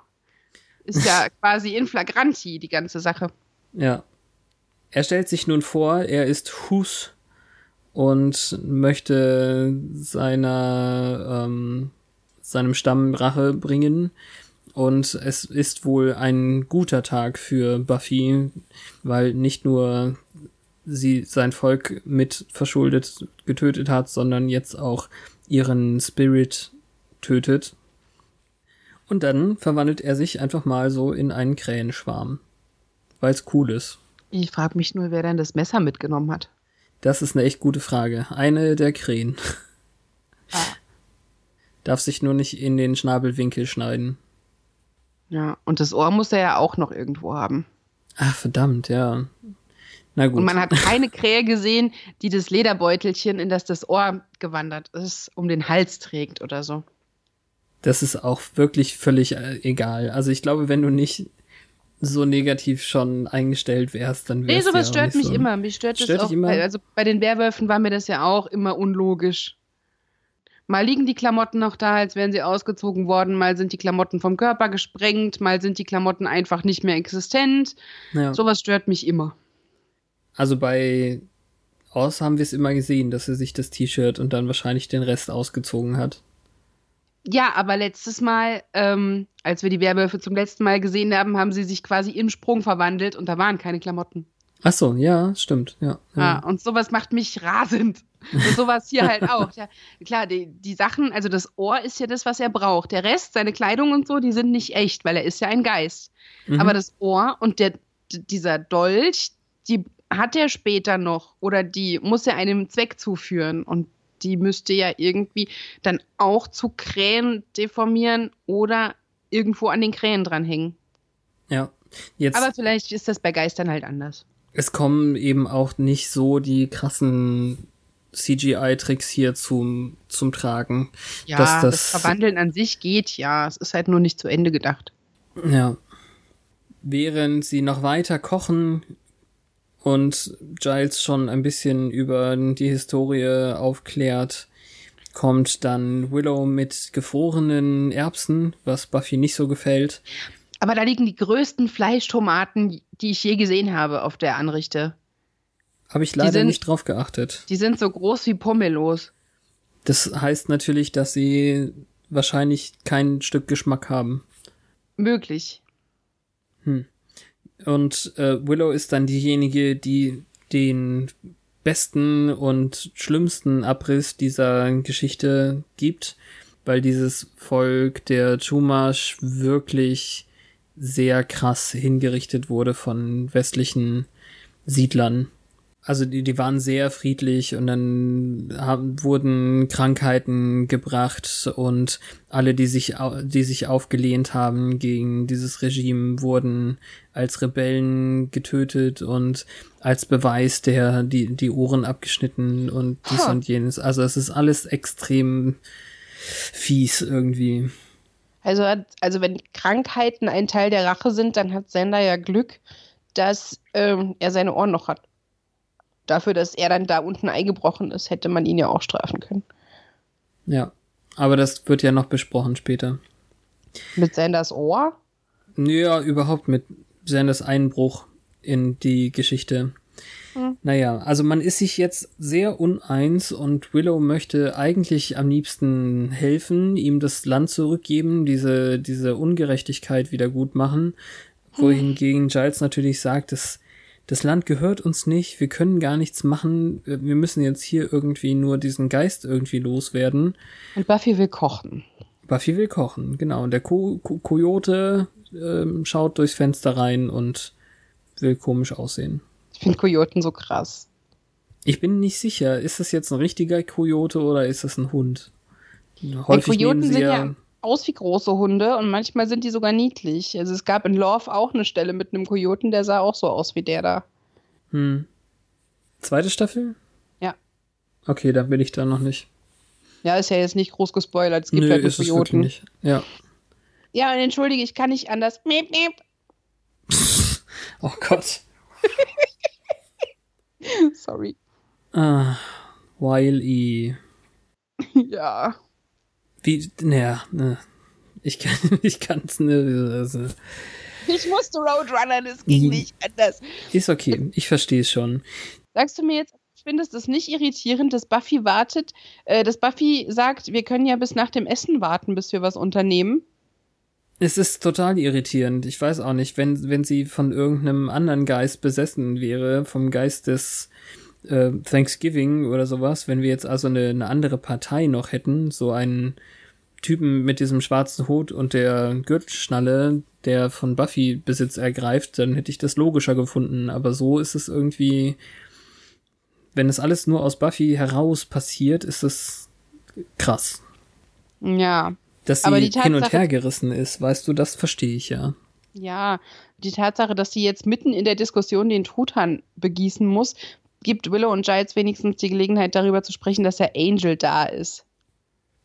Ist ja quasi in flagranti, die ganze Sache. Ja. Er stellt sich nun vor, er ist Hus und möchte seiner, ähm, seinem Stamm Rache bringen. Und es ist wohl ein guter Tag für Buffy, weil nicht nur sie sein Volk mit verschuldet getötet hat, sondern jetzt auch ihren Spirit tötet. Und dann verwandelt er sich einfach mal so in einen Krähenschwarm. Weil es cool ist. Ich frage mich nur, wer denn das Messer mitgenommen hat. Das ist eine echt gute Frage. Eine der Krähen. Ah. Darf sich nur nicht in den Schnabelwinkel schneiden. Ja, und das Ohr muss er ja auch noch irgendwo haben. Ach, verdammt, ja. Na gut. Und man hat keine Krähe gesehen, die das Lederbeutelchen, in das das Ohr gewandert ist, um den Hals trägt oder so. das ist auch wirklich völlig äh, egal. Also ich glaube, wenn du nicht so negativ schon eingestellt wärst, dann Nee, wärst sowas du ja stört mich so. immer. Mich stört, Stört das auch. immer? Also bei den Werwölfen war mir das ja auch immer unlogisch. Mal liegen die Klamotten noch da, als wären sie ausgezogen worden, mal sind die Klamotten vom Körper gesprengt, mal sind die Klamotten einfach nicht mehr existent. Ja. Sowas stört mich immer. Also bei Oz haben wir es immer gesehen, dass er sich das T-Shirt und dann wahrscheinlich den Rest ausgezogen hat. Ja, aber letztes Mal, ähm, als wir die Werwölfe zum letzten Mal gesehen haben, haben sie sich quasi im Sprung verwandelt und da waren keine Klamotten. Ach so, ja, stimmt, ja. Ja. ja. und sowas macht mich rasend. Und sowas hier halt auch. Ja, klar, die, die Sachen, also das Ohr ist ja das, was er braucht. Der Rest, seine Kleidung und so, die sind nicht echt, weil er ist ja ein Geist. Mhm. Aber das Ohr und der, dieser Dolch, die hat er später noch oder die muss er einem Zweck zuführen und die müsste ja irgendwie dann auch zu Krähen deformieren oder irgendwo an den Krähen dranhängen. ja. Jetzt, Aber vielleicht ist das bei Geistern halt anders. es kommen eben auch nicht so die krassen CGI-Tricks hier zum, zum Tragen. Ja, das, das- Verwandeln an sich geht ja. Es ist halt nur nicht zu Ende gedacht. Ja. Während sie noch weiter kochen und Giles schon ein bisschen über die Historie aufklärt, kommt dann Willow mit gefrorenen Erbsen, was Buffy nicht so gefällt. Aber da liegen die größten Fleischtomaten, die ich je gesehen habe auf der Anrichte. Habe ich leider sind- nicht drauf geachtet. Die sind so groß wie Pomelos. Das heißt natürlich, dass sie wahrscheinlich kein Stück Geschmack haben. Möglich. Und äh, Willow ist dann diejenige, die den besten und schlimmsten Abriss dieser Geschichte gibt, weil dieses Volk der Chumash wirklich sehr krass hingerichtet wurde von westlichen Siedlern. Also die, die waren sehr friedlich und dann haben, wurden Krankheiten gebracht und alle, die sich, die sich aufgelehnt haben gegen dieses Regime, wurden als Rebellen getötet und als Beweis der die, die Ohren abgeschnitten und dies Ha. und jenes. Also es ist alles extrem fies irgendwie. Also, hat- also wenn Krankheiten ein Teil der Rache sind, dann hat Sender ja Glück, dass ähm, er seine Ohren noch hat. Dafür, dass er dann da unten eingebrochen ist, hätte man ihn ja auch strafen können. Ja. Aber das wird ja noch besprochen später. Mit Sanders Ohr? Ja, überhaupt mit Sanders Einbruch in die Geschichte. Hm. Naja, also man ist sich jetzt sehr uneins und Willow möchte eigentlich am liebsten helfen, ihm das Land zurückgeben, diese, diese Ungerechtigkeit wieder gut machen. Wohingegen Giles natürlich sagt, das, das Land gehört uns nicht, wir können gar nichts machen, wir müssen jetzt hier irgendwie nur diesen Geist irgendwie loswerden. Und Buffy will kochen. Buffy will kochen, genau. Und der Ko Ko Kojote ähm, schaut durchs Fenster rein und will komisch aussehen. Ich finde Kojoten so krass. Ich bin nicht sicher, ist das jetzt ein richtiger Kojote oder ist das ein Hund? Häufig Kojoten sehen ja aus wie große Hunde und manchmal sind die sogar niedlich. Also es gab in Love auch eine Stelle mit einem Kojoten, der sah auch so aus wie der da. Hm. Zweite Staffel? Ja. Okay, da bin ich da noch nicht. Ja, ist ja jetzt nicht groß gespoilert. Es gibt Nö, halt einen Kojoten. Nicht. Ja. Ja, und entschuldige, ich kann nicht anders. Miep, miep. oh Gott. Sorry. Ah, Wiley. Ja. Wie, naja, ne. Ich kann, ich kann's, ne, also. Ich musste Roadrunner, das ging nicht anders. Ist okay, ich verstehe es schon. Sagst du mir jetzt, findest es nicht irritierend, dass Buffy wartet, äh, dass Buffy sagt, wir können ja bis nach dem Essen warten, bis wir was unternehmen? Es ist total irritierend. Ich weiß auch nicht, wenn, wenn sie von irgendeinem anderen Geist besessen wäre, vom Geist des äh, Thanksgiving oder sowas, wenn wir jetzt also eine, eine andere Partei noch hätten, so einen Typen mit diesem schwarzen Hut und der Gürtelschnalle, der von Buffy Besitz ergreift, dann hätte ich das logischer gefunden. Aber so ist es irgendwie, wenn es alles nur aus Buffy heraus passiert, ist es krass. Ja. Dass sie hin und her gerissen ist, weißt du, das verstehe ich ja. Ja, die Tatsache, dass sie jetzt mitten in der Diskussion den Truthahn begießen muss, gibt Willow und Giles wenigstens die Gelegenheit, darüber zu sprechen, dass der Angel da ist.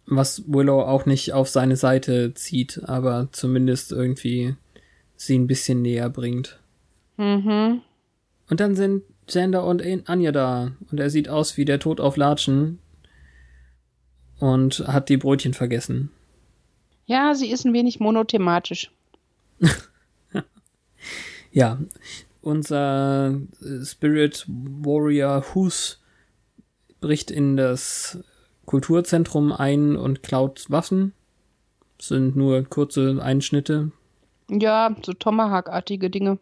Was Willow auch nicht auf seine Seite zieht, aber zumindest irgendwie sie ein bisschen näher bringt. Mhm. Und dann sind Xander und Anja da und er sieht aus wie der Tod auf Latschen und hat die Brötchen vergessen. Ja, sie ist ein wenig monothematisch. ja, unser äh, Spirit Warrior Hus bricht in das Kulturzentrum ein und klaut Waffen. Das sind nur kurze Einschnitte. Ja, so Tomahawk-artige Dinge.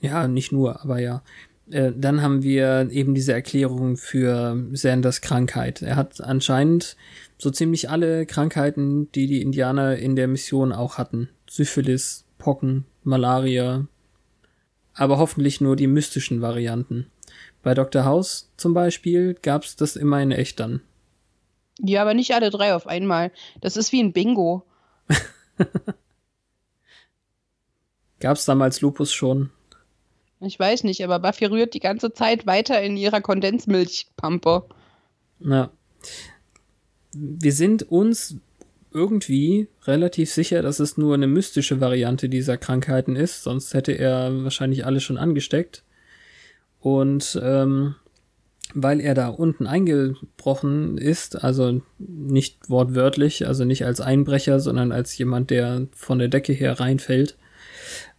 Ja, nicht nur, aber ja. Äh, dann haben wir eben diese Erklärung für Sanders Krankheit. Er hat anscheinend so ziemlich alle Krankheiten, die die Indianer in der Mission auch hatten. Syphilis, Pocken, Malaria, aber hoffentlich nur die mystischen Varianten. Bei Dr. House zum Beispiel gab's das immer in echt dann. Ja, aber nicht alle drei auf einmal. Das ist wie ein Bingo. Gab's damals Lupus schon? Ich weiß nicht, aber Buffy rührt die ganze Zeit weiter in ihrer Kondensmilchpampe. Na. Wir sind uns irgendwie relativ sicher, dass es nur eine mystische Variante dieser Krankheiten ist, sonst hätte er wahrscheinlich alle schon angesteckt. Und ähm, weil er da unten eingebrochen ist, also nicht wortwörtlich, also nicht als Einbrecher, sondern als jemand, der von der Decke her reinfällt,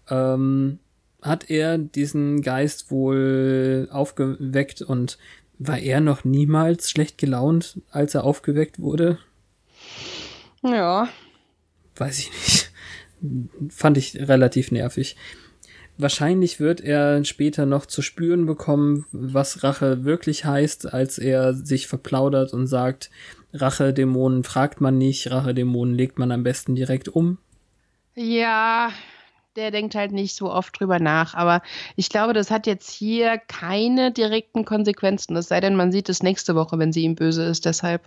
ähm, hat er diesen Geist wohl aufgeweckt und war er noch niemals schlecht gelaunt, als er aufgeweckt wurde? Ja. Weiß ich nicht. Fand ich relativ nervig. Wahrscheinlich wird er später noch zu spüren bekommen, was Rache wirklich heißt, als er sich verplaudert und sagt, Rache-Dämonen fragt man nicht, Rache-Dämonen legt man am besten direkt um. Ja, der denkt halt nicht so oft drüber nach. Aber ich glaube, das hat jetzt hier keine direkten Konsequenzen. Es sei denn, man sieht es nächste Woche, wenn sie ihm böse ist, deshalb.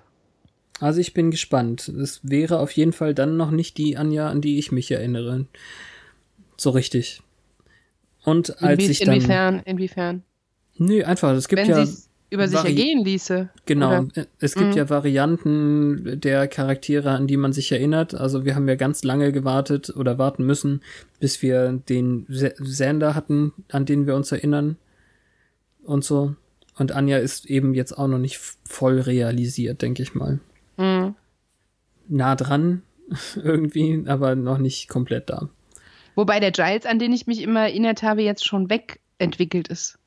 Also ich bin gespannt. Es wäre auf jeden Fall dann noch nicht die Anja, an die ich mich erinnere. So richtig. Und als Inwie ich dann, inwiefern, inwiefern? Nö, einfach, es gibt Wenn ja über sich Vari ergehen ließe. Genau, oder? es gibt mhm. ja Varianten der Charaktere, an die man sich erinnert. Also wir haben ja ganz lange gewartet oder warten müssen, bis wir den Sander hatten, an den wir uns erinnern und so. Und Anja ist eben jetzt auch noch nicht voll realisiert, denke ich mal. Mhm. Nah dran irgendwie, aber noch nicht komplett da. Wobei der Giles, an den ich mich immer erinnert habe, jetzt schon wegentwickelt ist.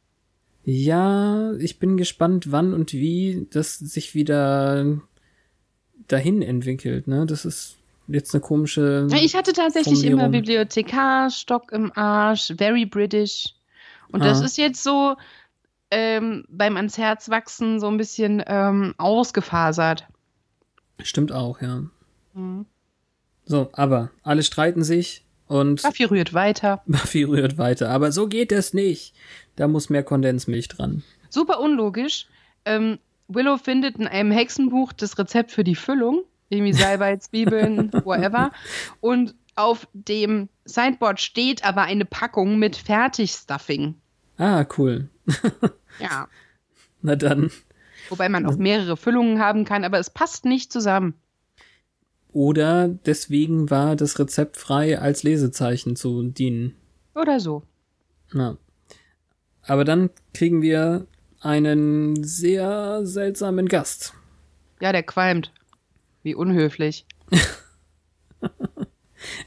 Ja, ich bin gespannt, wann und wie das sich wieder dahin entwickelt. Ne? Das ist jetzt eine komische. Ich hatte tatsächlich immer Bibliothekar, Stock im Arsch, very British. Und ah. das ist jetzt so ähm, beim ans Herz wachsen so ein bisschen ähm, ausgefasert. Stimmt auch, ja. Mhm. So, aber alle streiten sich. Und Buffy rührt weiter. Buffy rührt weiter. Aber so geht es nicht. Da muss mehr Kondensmilch dran. Super unlogisch. Ähm, Willow findet in einem Hexenbuch das Rezept für die Füllung. Irgendwie Salbei, Zwiebeln, whatever. Und auf dem Sideboard steht aber eine Packung mit Fertigstuffing. Ah, cool. Ja. Na dann. Wobei man auch mehrere Füllungen haben kann, aber es passt nicht zusammen. Oder deswegen war das Rezept frei als Lesezeichen zu dienen. Oder so. Ja. Aber dann kriegen wir einen sehr seltsamen Gast. Ja, der qualmt. Wie unhöflich.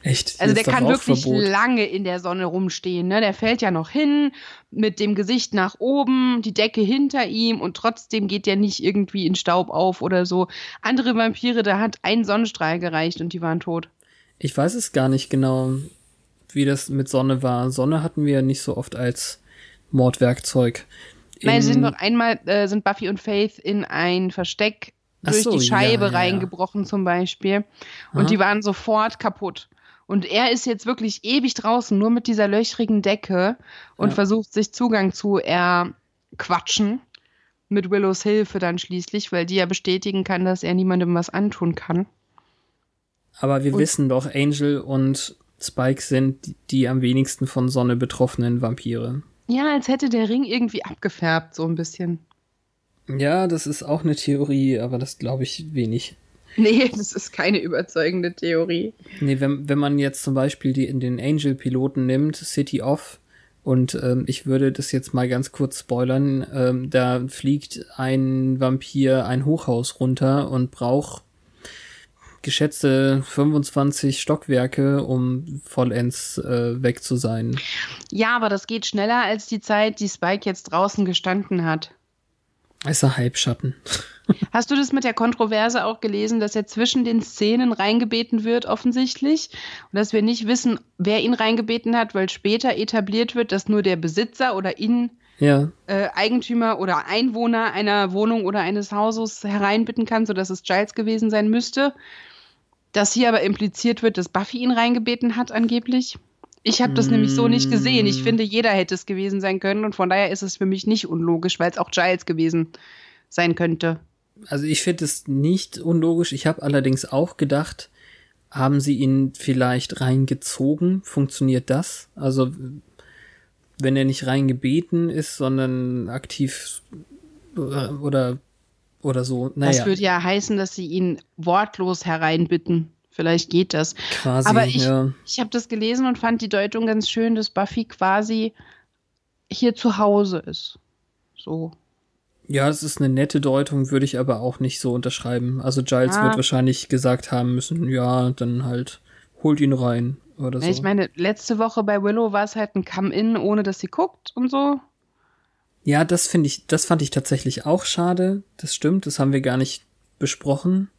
Echt? Also der kann wirklich Rauchverbot. lange in der Sonne rumstehen. Ne? Der fällt ja noch hin, mit dem Gesicht nach oben, die Decke hinter ihm und trotzdem geht der nicht irgendwie in Staub auf oder so. Andere Vampire, da hat ein Sonnenstrahl gereicht und die waren tot. Ich weiß es gar nicht genau, wie das mit Sonne war. Sonne hatten wir nicht so oft als Mordwerkzeug. Nein, sie sind In- noch einmal, äh, sind Buffy und Faith in ein Versteck Ach durch so, die Scheibe ja, ja, ja. reingebrochen zum Beispiel. Und Aha. die waren sofort kaputt. Und er ist jetzt wirklich ewig draußen, nur mit dieser löchrigen Decke und Ja. versucht sich Zugang zu erquatschen. Mit Willows Hilfe dann schließlich, weil die ja bestätigen kann, dass er niemandem was antun kann. Aber wir Und- wissen doch, Angel und Spike sind die, die am wenigsten von Sonne betroffenen Vampire. Ja, als hätte der Ring irgendwie abgefärbt, so ein bisschen. Ja, das ist auch eine Theorie, aber das glaube ich wenig. Nee, das ist keine überzeugende Theorie. Nee, wenn, wenn man jetzt zum Beispiel die, in den Angel-Piloten nimmt, City Off, und ähm, ich würde das jetzt mal ganz kurz spoilern, ähm, da fliegt ein Vampir ein Hochhaus runter und braucht geschätzte 25 Stockwerke, um vollends äh, weg zu sein. Ja, aber das geht schneller als die Zeit, die Spike jetzt draußen gestanden hat. Ist ein Halbschatten. Hast du das mit der Kontroverse auch gelesen, dass er zwischen den Szenen reingebeten wird, offensichtlich? Und dass wir nicht wissen, wer ihn reingebeten hat, weil später etabliert wird, dass nur der Besitzer oder ihn Ja, äh, Eigentümer oder Einwohner einer Wohnung oder eines Hauses hereinbitten kann, sodass es Giles gewesen sein müsste. Dass hier aber impliziert wird, dass Buffy ihn reingebeten hat, angeblich. Ich habe das nämlich so nicht gesehen. Ich Mm. finde, jeder hätte es gewesen sein können und von daher ist es für mich nicht unlogisch, weil es auch Giles gewesen sein könnte. also ich finde es nicht unlogisch. Ich habe allerdings auch gedacht, haben sie ihn vielleicht reingezogen? Funktioniert das? Also wenn er nicht reingebeten ist, sondern aktiv äh, oder oder so. Das Naja, würde ja heißen, dass sie ihn wortlos hereinbitten. Vielleicht geht das. quasi. Aber ich, ja. ich habe das gelesen und fand die Deutung ganz schön, dass Buffy quasi hier zu Hause ist. So. ja, es ist eine nette Deutung, würde ich aber auch nicht so unterschreiben. Also Giles Ah. wird wahrscheinlich gesagt haben müssen, ja, dann halt holt ihn rein oder so. Ich meine, letzte Woche bei Willow war es halt ein Come-In, ohne dass sie guckt und so. Ja, das finde ich, das fand ich tatsächlich auch schade. Das stimmt, das haben wir gar nicht besprochen.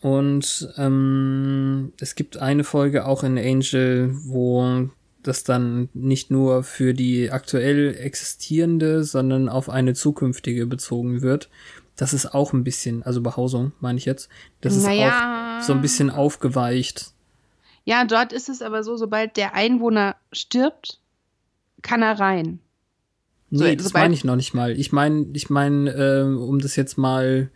Und ähm, es gibt eine Folge auch in Angel, wo das dann nicht nur für die aktuell existierende, sondern auf eine zukünftige bezogen wird. Das ist auch ein bisschen, also Behausung meine ich jetzt, das ist Naja. auch so ein bisschen aufgeweicht. Ja, dort ist es aber so, sobald der Einwohner stirbt, kann er rein. So, Nee, das sobald- meine ich noch nicht mal. Ich meine, ich meine, äh, um das jetzt mal,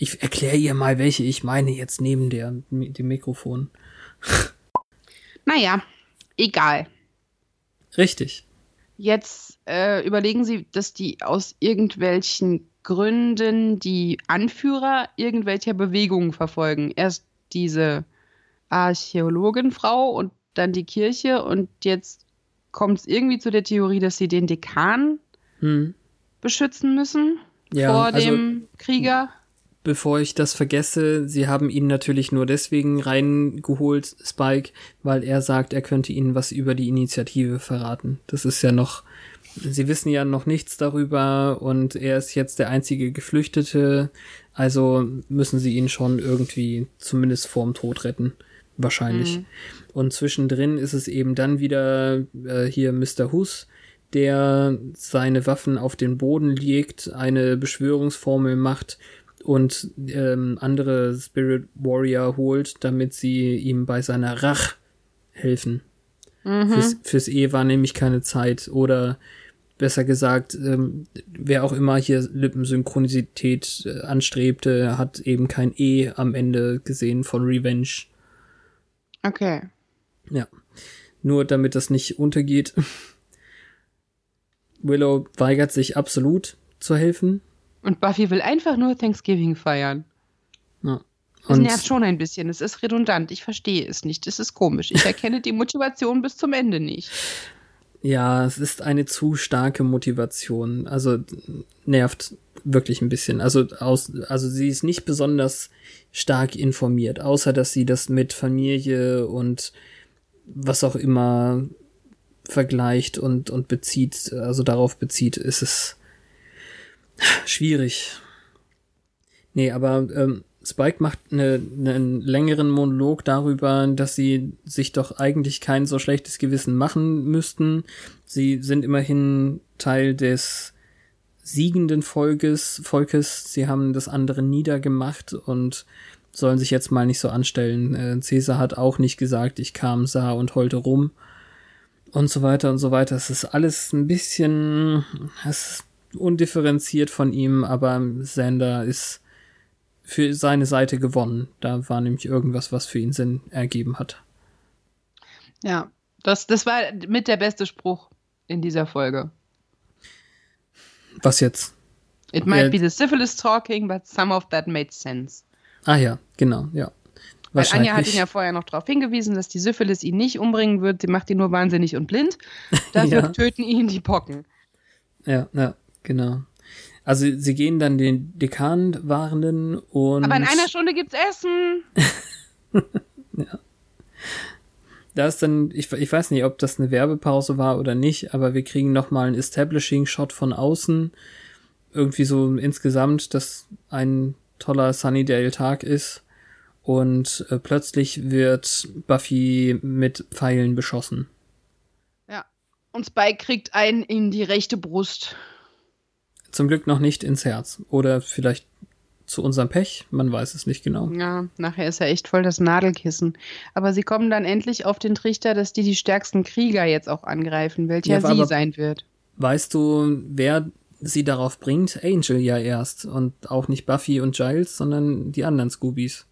ich erkläre ihr mal, welche ich meine jetzt neben der, dem Mikrofon. Naja, egal. Richtig. Jetzt äh, überlegen Sie, dass die aus irgendwelchen Gründen die Anführer irgendwelcher Bewegungen verfolgen. Erst diese Archäologenfrau und dann die Kirche und jetzt kommt es irgendwie zu der Theorie, dass sie den Dekan Hm. beschützen müssen Ja, vor also- dem Krieger. Bevor ich das vergesse, sie haben ihn natürlich nur deswegen reingeholt, Spike, weil er sagt, er könnte ihnen was über die Initiative verraten. Das ist ja noch, sie wissen ja noch nichts darüber und er ist jetzt der einzige Geflüchtete, also müssen sie ihn schon irgendwie zumindest vorm Tod retten. Wahrscheinlich. Mhm. Und zwischendrin ist es eben dann wieder äh, hier Mr. Hus, der seine Waffen auf den Boden legt, eine Beschwörungsformel macht und ähm, andere Spirit Warrior holt, damit sie ihm bei seiner Rach helfen. Mhm. Fürs, fürs E war nämlich keine Zeit. Oder besser gesagt, ähm, wer auch immer hier Lippensynchronisität äh, anstrebte, hat eben kein E am Ende gesehen von Revenge. Okay. Ja. Nur damit das nicht untergeht. Willow weigert sich absolut zu helfen. Und Buffy will einfach nur Thanksgiving feiern. Ja. Das nervt schon ein bisschen. Es ist redundant. Ich verstehe es nicht. Es ist komisch. Ich erkenne die Motivation bis zum Ende nicht. Ja, es ist eine zu starke Motivation. Also nervt wirklich ein bisschen. Also aus, also sie ist nicht besonders stark informiert, außer dass sie das mit Familie und was auch immer vergleicht und, und bezieht, also darauf bezieht, ist es schwierig. Nee, aber ähm, Spike macht eine, einen längeren Monolog darüber, dass sie sich doch eigentlich kein so schlechtes Gewissen machen müssten. Sie sind immerhin Teil des siegenden Volkes, Volkes. Sie haben das andere niedergemacht und sollen sich jetzt mal nicht so anstellen. Äh, Caesar hat auch nicht gesagt, ich kam, sah und heulte rum und so weiter und so weiter. Es ist alles ein bisschen es ist undifferenziert von ihm, aber Sander ist für seine Seite gewonnen. Da war nämlich irgendwas, was für ihn Sinn ergeben hat. Ja, das, das war mit der beste Spruch in dieser Folge. Was jetzt? It might äh, be the syphilis talking, but some of that made sense. Ah ja, genau, ja. Weil Anja hat ihn ja vorher noch darauf hingewiesen, dass die Syphilis ihn nicht umbringen wird. Sie macht ihn nur wahnsinnig und blind. Dafür ja. töten ihn die Pocken. Ja, ja, genau. Also sie gehen dann den Dekan warnen und. Aber in einer Stunde gibt's Essen. ja. Da ist dann, ich, ich weiß nicht, ob das eine Werbepause war oder nicht, aber wir kriegen nochmal einen Establishing-Shot von außen. Irgendwie so insgesamt, dass ein toller Sunnydale-Tag ist. Und äh, plötzlich wird Buffy mit Pfeilen beschossen. Ja. Und Spike kriegt einen in die rechte Brust. Zum Glück noch nicht ins Herz. Oder vielleicht zu unserem Pech, man weiß es nicht genau. Ja, nachher ist er echt voll das Nadelkissen. Aber sie kommen dann endlich auf den Trichter, dass die die stärksten Krieger jetzt auch angreifen, welcher ja, sie sein wird. Weißt du, wer sie darauf bringt? Angel ja erst. Und auch nicht Buffy und Giles, sondern die anderen Scoobies.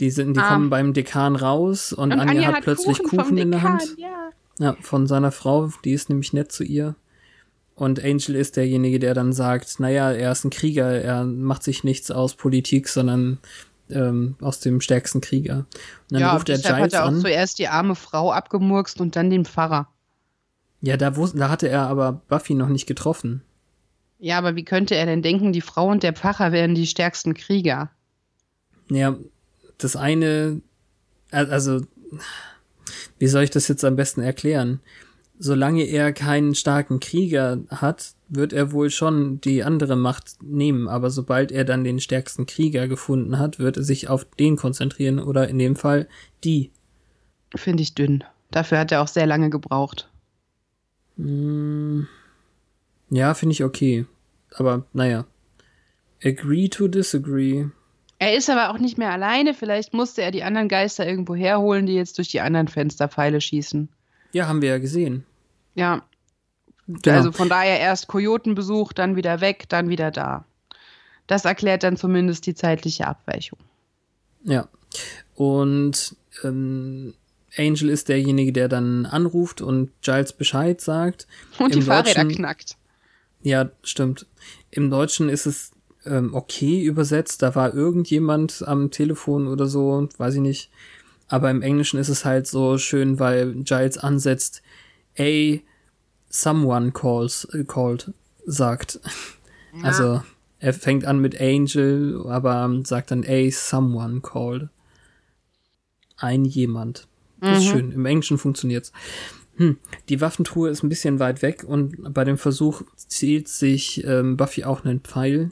Die, sind, die ah. kommen beim Dekan raus und, und Anja, Anja, hat, hat plötzlich Kuchen, Kuchen in der Hand. Ja. ja, von seiner Frau, die ist nämlich nett zu ihr. Und Angel ist derjenige, der dann sagt, naja, er ist ein Krieger, er macht sich nichts aus Politik, sondern ähm, aus dem stärksten Krieger. Und dann ja, ruft er Giles hat er auch an. zuerst die arme Frau abgemurkst und dann den Pfarrer. Ja, da, wusste, da hatte er aber Buffy noch nicht getroffen. Ja, aber wie könnte er denn denken, die Frau und der Pfarrer wären die stärksten Krieger? Ja, das eine, also, wie soll ich das jetzt am besten erklären? Solange er keinen starken Krieger hat, wird er wohl schon die andere Macht nehmen, aber sobald er dann den stärksten Krieger gefunden hat, wird er sich auf den konzentrieren oder in dem Fall die. Finde ich dünn. Dafür hat er auch sehr lange gebraucht. Mm, ja, finde ich okay. Aber naja. Agree to disagree. Er ist aber auch nicht mehr alleine. Vielleicht musste er die anderen Geister irgendwo herholen, die jetzt durch die anderen Fenster Pfeile schießen. Ja, haben wir ja gesehen. Ja. Genau. Also von daher erst Kojotenbesuch, dann wieder weg, dann wieder da. Das erklärt dann zumindest die zeitliche Abweichung. Ja. Und ähm, Angel ist derjenige, der dann anruft und Giles Bescheid sagt. Und Im die Fahrräder Deutschen, knackt. Ja, stimmt. Im Deutschen ist es ähm, okay übersetzt. Da war irgendjemand am Telefon oder so, weiß ich nicht. Aber im Englischen ist es halt so schön, weil Giles ansetzt, a someone calls, äh, called, sagt. Ja. Also, er fängt an mit Angel, aber sagt dann a someone called. Ein jemand. Das ist mhm. schön. Im Englischen funktioniert's. Hm. Die Waffentruhe ist ein bisschen weit weg und bei dem Versuch zielt sich ähm, Buffy auch einen Pfeil.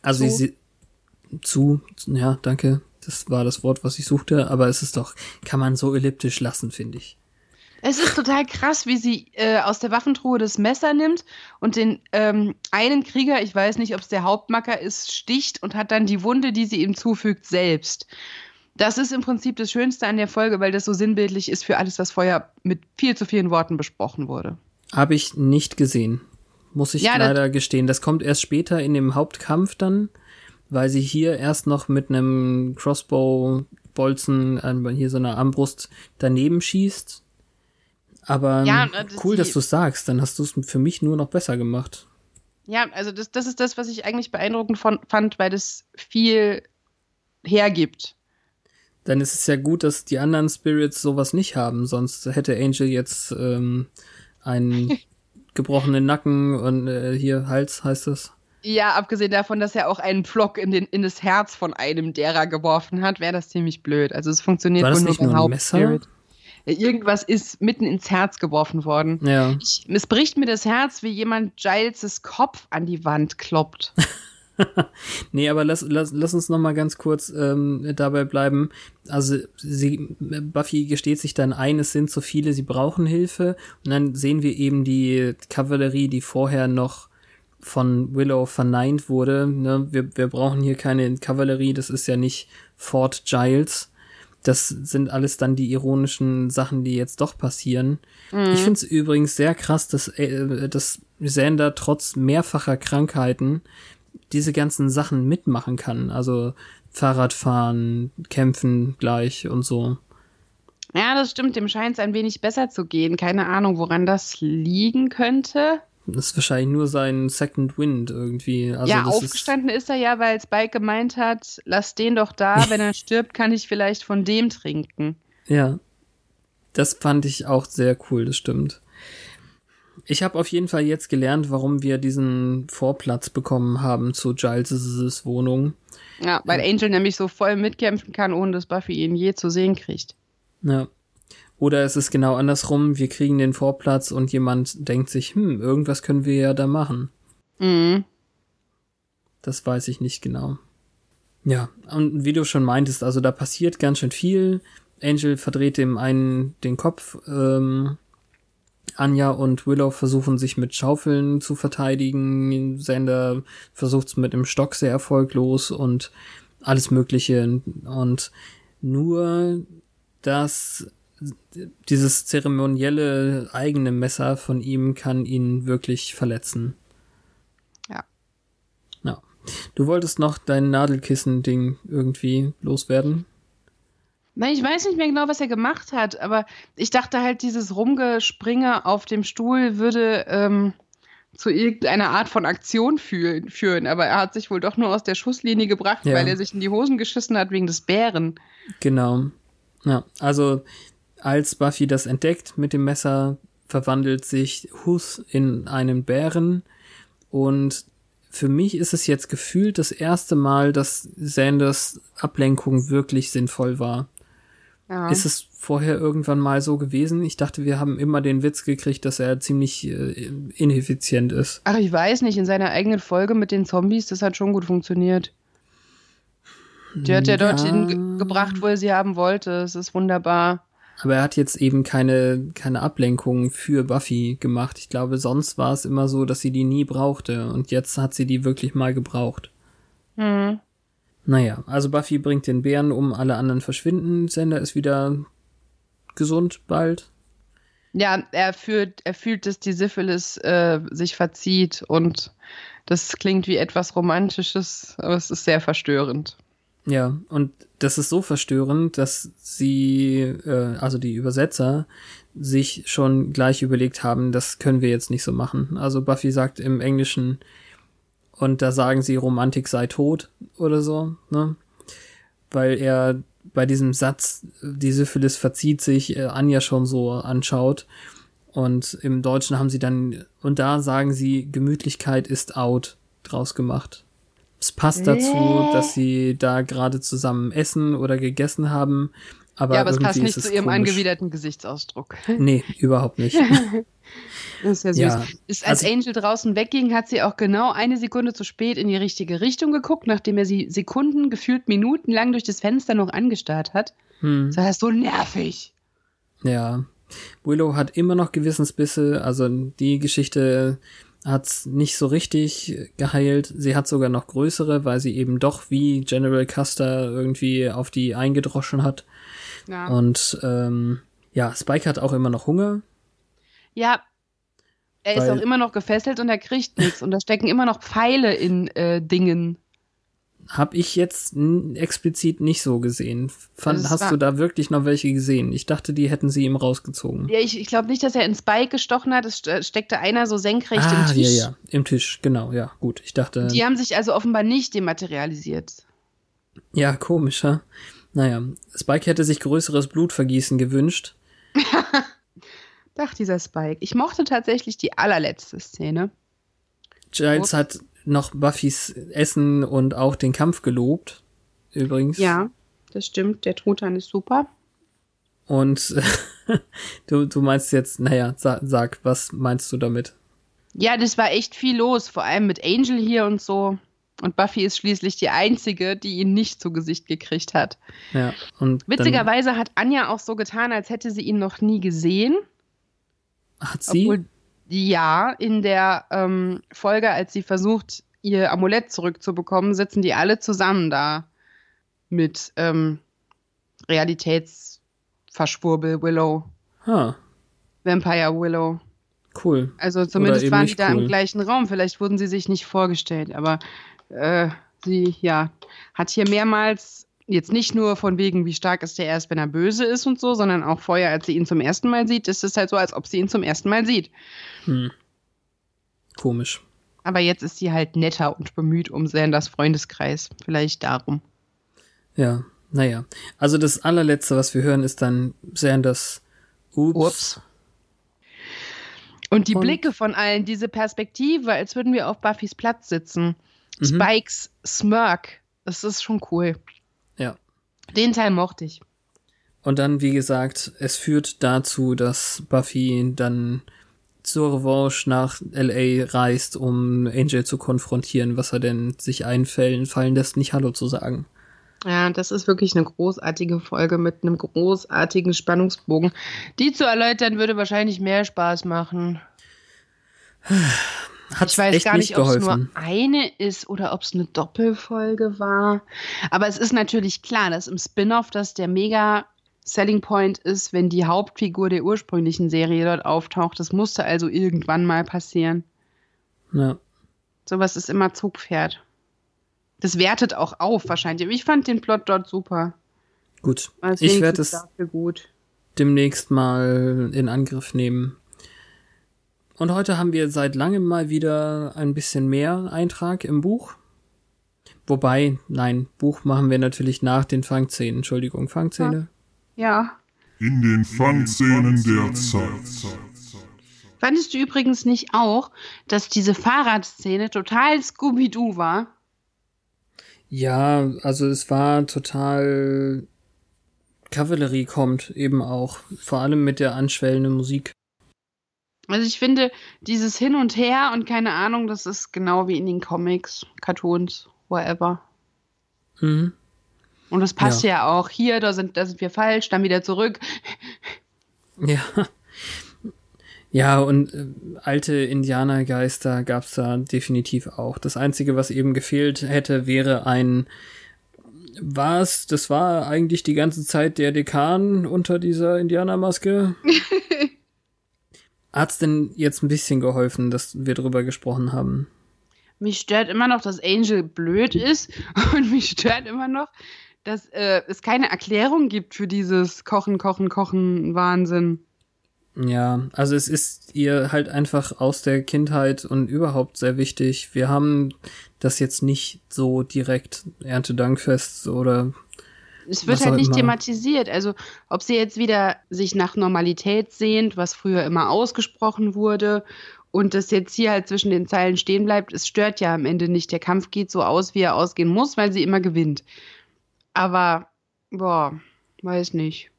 Also zu. sie zu, ja, danke. Das war das Wort, was ich suchte, aber es ist doch, kann man so elliptisch lassen, finde ich. Es ist total krass, wie sie äh, aus der Waffentruhe das Messer nimmt und den ähm, einen Krieger, ich weiß nicht, ob es der Hauptmacker ist, sticht und hat dann die Wunde, die sie ihm zufügt, selbst. Das ist im Prinzip das Schönste an der Folge, weil das so sinnbildlich ist für alles, was vorher mit viel zu vielen Worten besprochen wurde. Habe ich nicht gesehen. Muss ich Ja, das- leider gestehen. Das kommt erst später in dem Hauptkampf dann, weil sie hier erst noch mit einem Crossbow-Bolzen, äh, hier so einer Armbrust daneben schießt. Aber Ja, ähm, äh, das- cool, dass du sagst. Dann hast du es für mich nur noch besser gemacht. Ja, also das, das ist das, was ich eigentlich beeindruckend von, fand, weil das viel hergibt. Dann ist es ja gut, dass die anderen Spirits sowas nicht haben. Sonst hätte Angel jetzt ähm, einen gebrochenen Nacken und äh, hier Hals heißt das. Ja, abgesehen davon, dass er auch einen Pflock in, den, in das Herz von einem derer geworfen hat, wäre das ziemlich blöd. Also es funktioniert wohl nicht nur beim? Hauptspirit. Irgendwas ist mitten ins Herz geworfen worden. Ja. Ich, es bricht mir das Herz, wie jemand Giles' Kopf an die Wand kloppt. Nee, aber lass, lass, lass uns noch mal ganz kurz ähm, dabei bleiben. Also sie, Buffy gesteht sich dann ein, es sind zu viele, sie brauchen Hilfe. Und dann sehen wir eben die Kavallerie, die vorher noch von Willow verneint wurde. Ne? Wir, wir brauchen hier keine Kavallerie, das ist ja nicht Fort Giles. Das sind alles dann die ironischen Sachen, die jetzt doch passieren. Ich finde es übrigens sehr krass, dass, äh, dass Xander trotz mehrfacher Krankheiten diese ganzen Sachen mitmachen kann. Also Fahrradfahren, kämpfen gleich und so. Ja, das stimmt, dem scheint es ein wenig besser zu gehen. Keine Ahnung, woran das liegen könnte. Das ist wahrscheinlich nur sein Second Wind irgendwie. Also ja, aufgestanden ist, er ja, weil Spike gemeint hat, lass den doch da, wenn er stirbt, kann ich vielleicht von dem trinken. Ist, ja. Das fand ich auch sehr cool, das stimmt. Ich habe auf jeden Fall jetzt gelernt, warum wir diesen Vorplatz bekommen haben zu Giles' Wohnung. Ja, weil Angel nämlich so voll mitkämpfen kann, ohne dass Buffy ihn je zu sehen kriegt. Ja. Oder es ist genau andersrum, wir kriegen den Vorplatz und jemand denkt sich, hm, irgendwas können wir ja da machen. Mhm. Das weiß ich nicht genau. Ja, und wie du schon meintest, also da passiert ganz schön viel. Angel verdreht dem einen den Kopf. Ähm, Anja und Willow versuchen sich mit Schaufeln zu verteidigen. Sander versucht es mit dem Stock sehr erfolglos und alles Mögliche. Und nur das, dieses zeremonielle eigene Messer von ihm kann ihn wirklich verletzen. Ja. Ja. Du wolltest noch dein Nadelkissen-Ding irgendwie loswerden? Nein, ich weiß nicht mehr genau, was er gemacht hat, aber ich dachte halt, dieses Rumgespringe auf dem Stuhl würde ähm, zu irgendeiner Art von Aktion führen, führen. Aber er hat sich wohl doch nur aus der Schusslinie gebracht, Ja. weil er sich in die Hosen geschissen hat wegen des Bären. Genau. Ja, also als Buffy das entdeckt mit dem Messer, verwandelt sich Hus in einen Bären und für mich ist es jetzt gefühlt das erste Mal, dass Sanders Ablenkung wirklich sinnvoll war. Ja. Ist es vorher irgendwann mal so gewesen? Ich dachte, wir haben immer den Witz gekriegt, dass er ziemlich äh, ineffizient ist. Ach, ich weiß nicht, in seiner eigenen Folge mit den Zombies, das hat schon gut funktioniert. Die hat ja, dorthin ge gebracht, wo er sie haben wollte. Es ist wunderbar. Aber er hat jetzt eben keine, keine Ablenkung für Buffy gemacht. Ich glaube, sonst war es immer so, dass sie die nie brauchte. Und jetzt hat sie die wirklich mal gebraucht. Hm. Naja, also Buffy bringt den Bären um, alle anderen verschwinden. Sender ist wieder gesund bald. Ja, er fühlt, er fühlt, dass die Syphilis äh, sich verzieht und das klingt wie etwas Romantisches, aber es ist sehr verstörend. Ja, und das ist so verstörend, dass sie, äh, also die Übersetzer, sich schon gleich überlegt haben, das können wir jetzt nicht so machen. Also Buffy sagt im Englischen, und da sagen sie, Romantik sei tot oder so, ne? Weil er bei diesem Satz, die Syphilis verzieht sich, äh, Anja schon so anschaut. Und im Deutschen haben sie dann, und da sagen sie, Gemütlichkeit ist out draus gemacht. Es passt dazu, dass sie da gerade zusammen essen oder gegessen haben. Aber, ja, aber es passt nicht zu ihrem komisch. angewiderten Gesichtsausdruck. Nee, überhaupt nicht. Das ist ja süß. Ja, ist, als also- Angel draußen wegging, hat sie auch genau eine Sekunde zu spät in die richtige Richtung geguckt, nachdem er sie Sekunden, gefühlt Minuten lang durch das Fenster noch angestarrt hat. Hm. Das ist so nervig. Ja. Willow hat immer noch Gewissensbisse, also die Geschichte hat's nicht so richtig geheilt. Sie hat sogar noch größere, weil sie eben doch wie General Custer irgendwie auf die eingedroschen hat. Ja. Und ähm, ja, Spike hat auch immer noch Hunger. Ja, er ist auch immer noch gefesselt und er kriegt nichts. Und da stecken immer noch Pfeile in äh, Dingen. Hab ich jetzt explizit nicht so gesehen. Fand, hast du da wirklich noch welche gesehen? Ich dachte, die hätten sie ihm rausgezogen. Ja, ich, ich glaube nicht, dass er in Spike gestochen hat. Es st- steckte einer so senkrecht ah, im Tisch. ja, ja, im Tisch, genau, ja, gut. Ich dachte, Die haben sich also offenbar nicht dematerialisiert. ja, komisch, ja. Naja, Spike hätte sich größeres Blutvergießen gewünscht. Ach, dieser Spike. Ich mochte tatsächlich die allerletzte Szene. Giles hat noch Buffys Essen und auch den Kampf gelobt, übrigens. Ja, das stimmt. Der Truthahn ist super. Und du, du meinst jetzt, naja, sag, sag, was meinst du damit? Ja, das war echt viel los, vor allem mit Angel hier und so. Und Buffy ist schließlich die Einzige, die ihn nicht zu Gesicht gekriegt hat. Ja, und Witzigerweise hat Anja auch so getan, als hätte sie ihn noch nie gesehen. hat sie, Obwohl, ja, in der ähm, Folge, als sie versucht, ihr Amulett zurückzubekommen, sitzen die alle zusammen da mit ähm, Realitätsverschwurbel Willow, ah, Vampire Willow. cool. Also zumindest waren die da cool. im gleichen Raum. Vielleicht wurden sie sich nicht vorgestellt, aber äh, sie, ja, hat hier mehrmals jetzt nicht nur von wegen, wie stark ist der erst, wenn er böse ist und so, sondern auch vorher, als sie ihn zum ersten Mal sieht, ist es halt so, als ob sie ihn zum ersten Mal sieht. Hm. Komisch. Aber jetzt ist sie halt netter und bemüht um Sanders Freundeskreis. Vielleicht darum. Ja, naja. Also das allerletzte, was wir hören, ist dann Sanders Ups. Ups. Und die Und- Blicke von allen, diese Perspektive, als würden wir auf Buffys Platz sitzen. Mhm. Spikes Smirk, das ist schon cool. Den Teil mochte ich. Und dann, wie gesagt, es führt dazu, dass Buffy dann zur Revanche nach LA reist, um Angel zu konfrontieren, was er denn sich einfällen fallen lässt, nicht Hallo zu sagen. Ja, das ist wirklich eine großartige Folge mit einem großartigen Spannungsbogen. Die zu erläutern würde wahrscheinlich mehr Spaß machen. Hat Ich weiß gar nicht ob es nur eine ist oder ob es eine Doppelfolge war. Aber es ist natürlich klar, dass im Spin-off das der mega Selling Point ist, wenn die Hauptfigur der ursprünglichen Serie dort auftaucht. Das musste also irgendwann mal passieren. Ja. Sowas ist immer Zugpferd. Das wertet auch auf wahrscheinlich. Ich fand den Plot dort super. Gut. Es Ich werde es gut. demnächst mal in Angriff nehmen. Und heute haben wir seit langem mal wieder ein bisschen mehr Eintrag im Buch. Wobei, nein, Buch machen wir natürlich nach den Fangszenen. Entschuldigung, Fangszene. Ja. In den Fangszenen der Zeit. Fandest du übrigens nicht auch, dass diese Fahrradszene total Scooby-Doo war? Ja, also es war total Kavallerie kommt eben auch, vor allem mit der anschwellenden Musik. Also ich finde, dieses Hin und Her und keine Ahnung, das ist genau wie in den Comics, Cartoons, whatever. Mhm. Und das passt Ja. ja, auch. Hier, da sind, da sind wir falsch, dann wieder zurück. Ja. Ja, und äh, alte Indianergeister gab's da definitiv auch. Das Einzige, was eben gefehlt hätte, wäre ein was? Das war eigentlich die ganze Zeit der Dekan unter dieser Indianermaske? Hat's denn jetzt ein bisschen geholfen, dass wir drüber gesprochen haben? Mich stört immer noch, dass Angel blöd ist und mich stört immer noch, dass äh, es keine Erklärung gibt für dieses Kochen, Kochen, Kochen Wahnsinn. Ja, also es ist ihr halt einfach aus der Kindheit und überhaupt sehr wichtig. Wir haben das jetzt nicht so direkt Erntedankfest oder Es wird Was halt nicht immer. thematisiert. Also, ob sie jetzt wieder sich nach Normalität sehnt, was früher immer ausgesprochen wurde, und das jetzt hier halt zwischen den Zeilen stehen bleibt, es stört ja am Ende nicht. Der Kampf geht so aus, wie er ausgehen muss, weil sie immer gewinnt. Aber, boah, weiß nicht.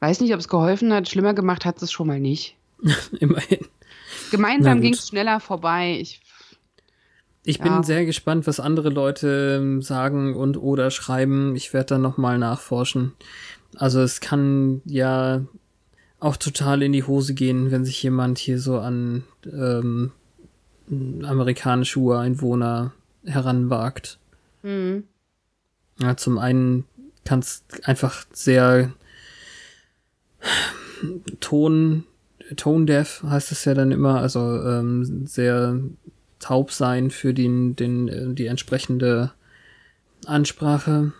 Weiß nicht, ob es geholfen hat. Schlimmer gemacht hat es schon mal nicht. immerhin. Gemeinsam ging es schneller vorbei. Ich, Ich Ja. bin sehr gespannt, was andere Leute ähm, sagen und oder schreiben. Ich werde da nochmal nachforschen. Also es kann ja auch total in die Hose gehen, wenn sich jemand hier so an ähm, amerikanische Ureinwohner heranwagt. Mhm. Ja, zum einen kann es einfach sehr Ton, Tone-deaf heißt es ja dann immer, also ähm, sehr taub sein für den, den, äh, die entsprechende Ansprache.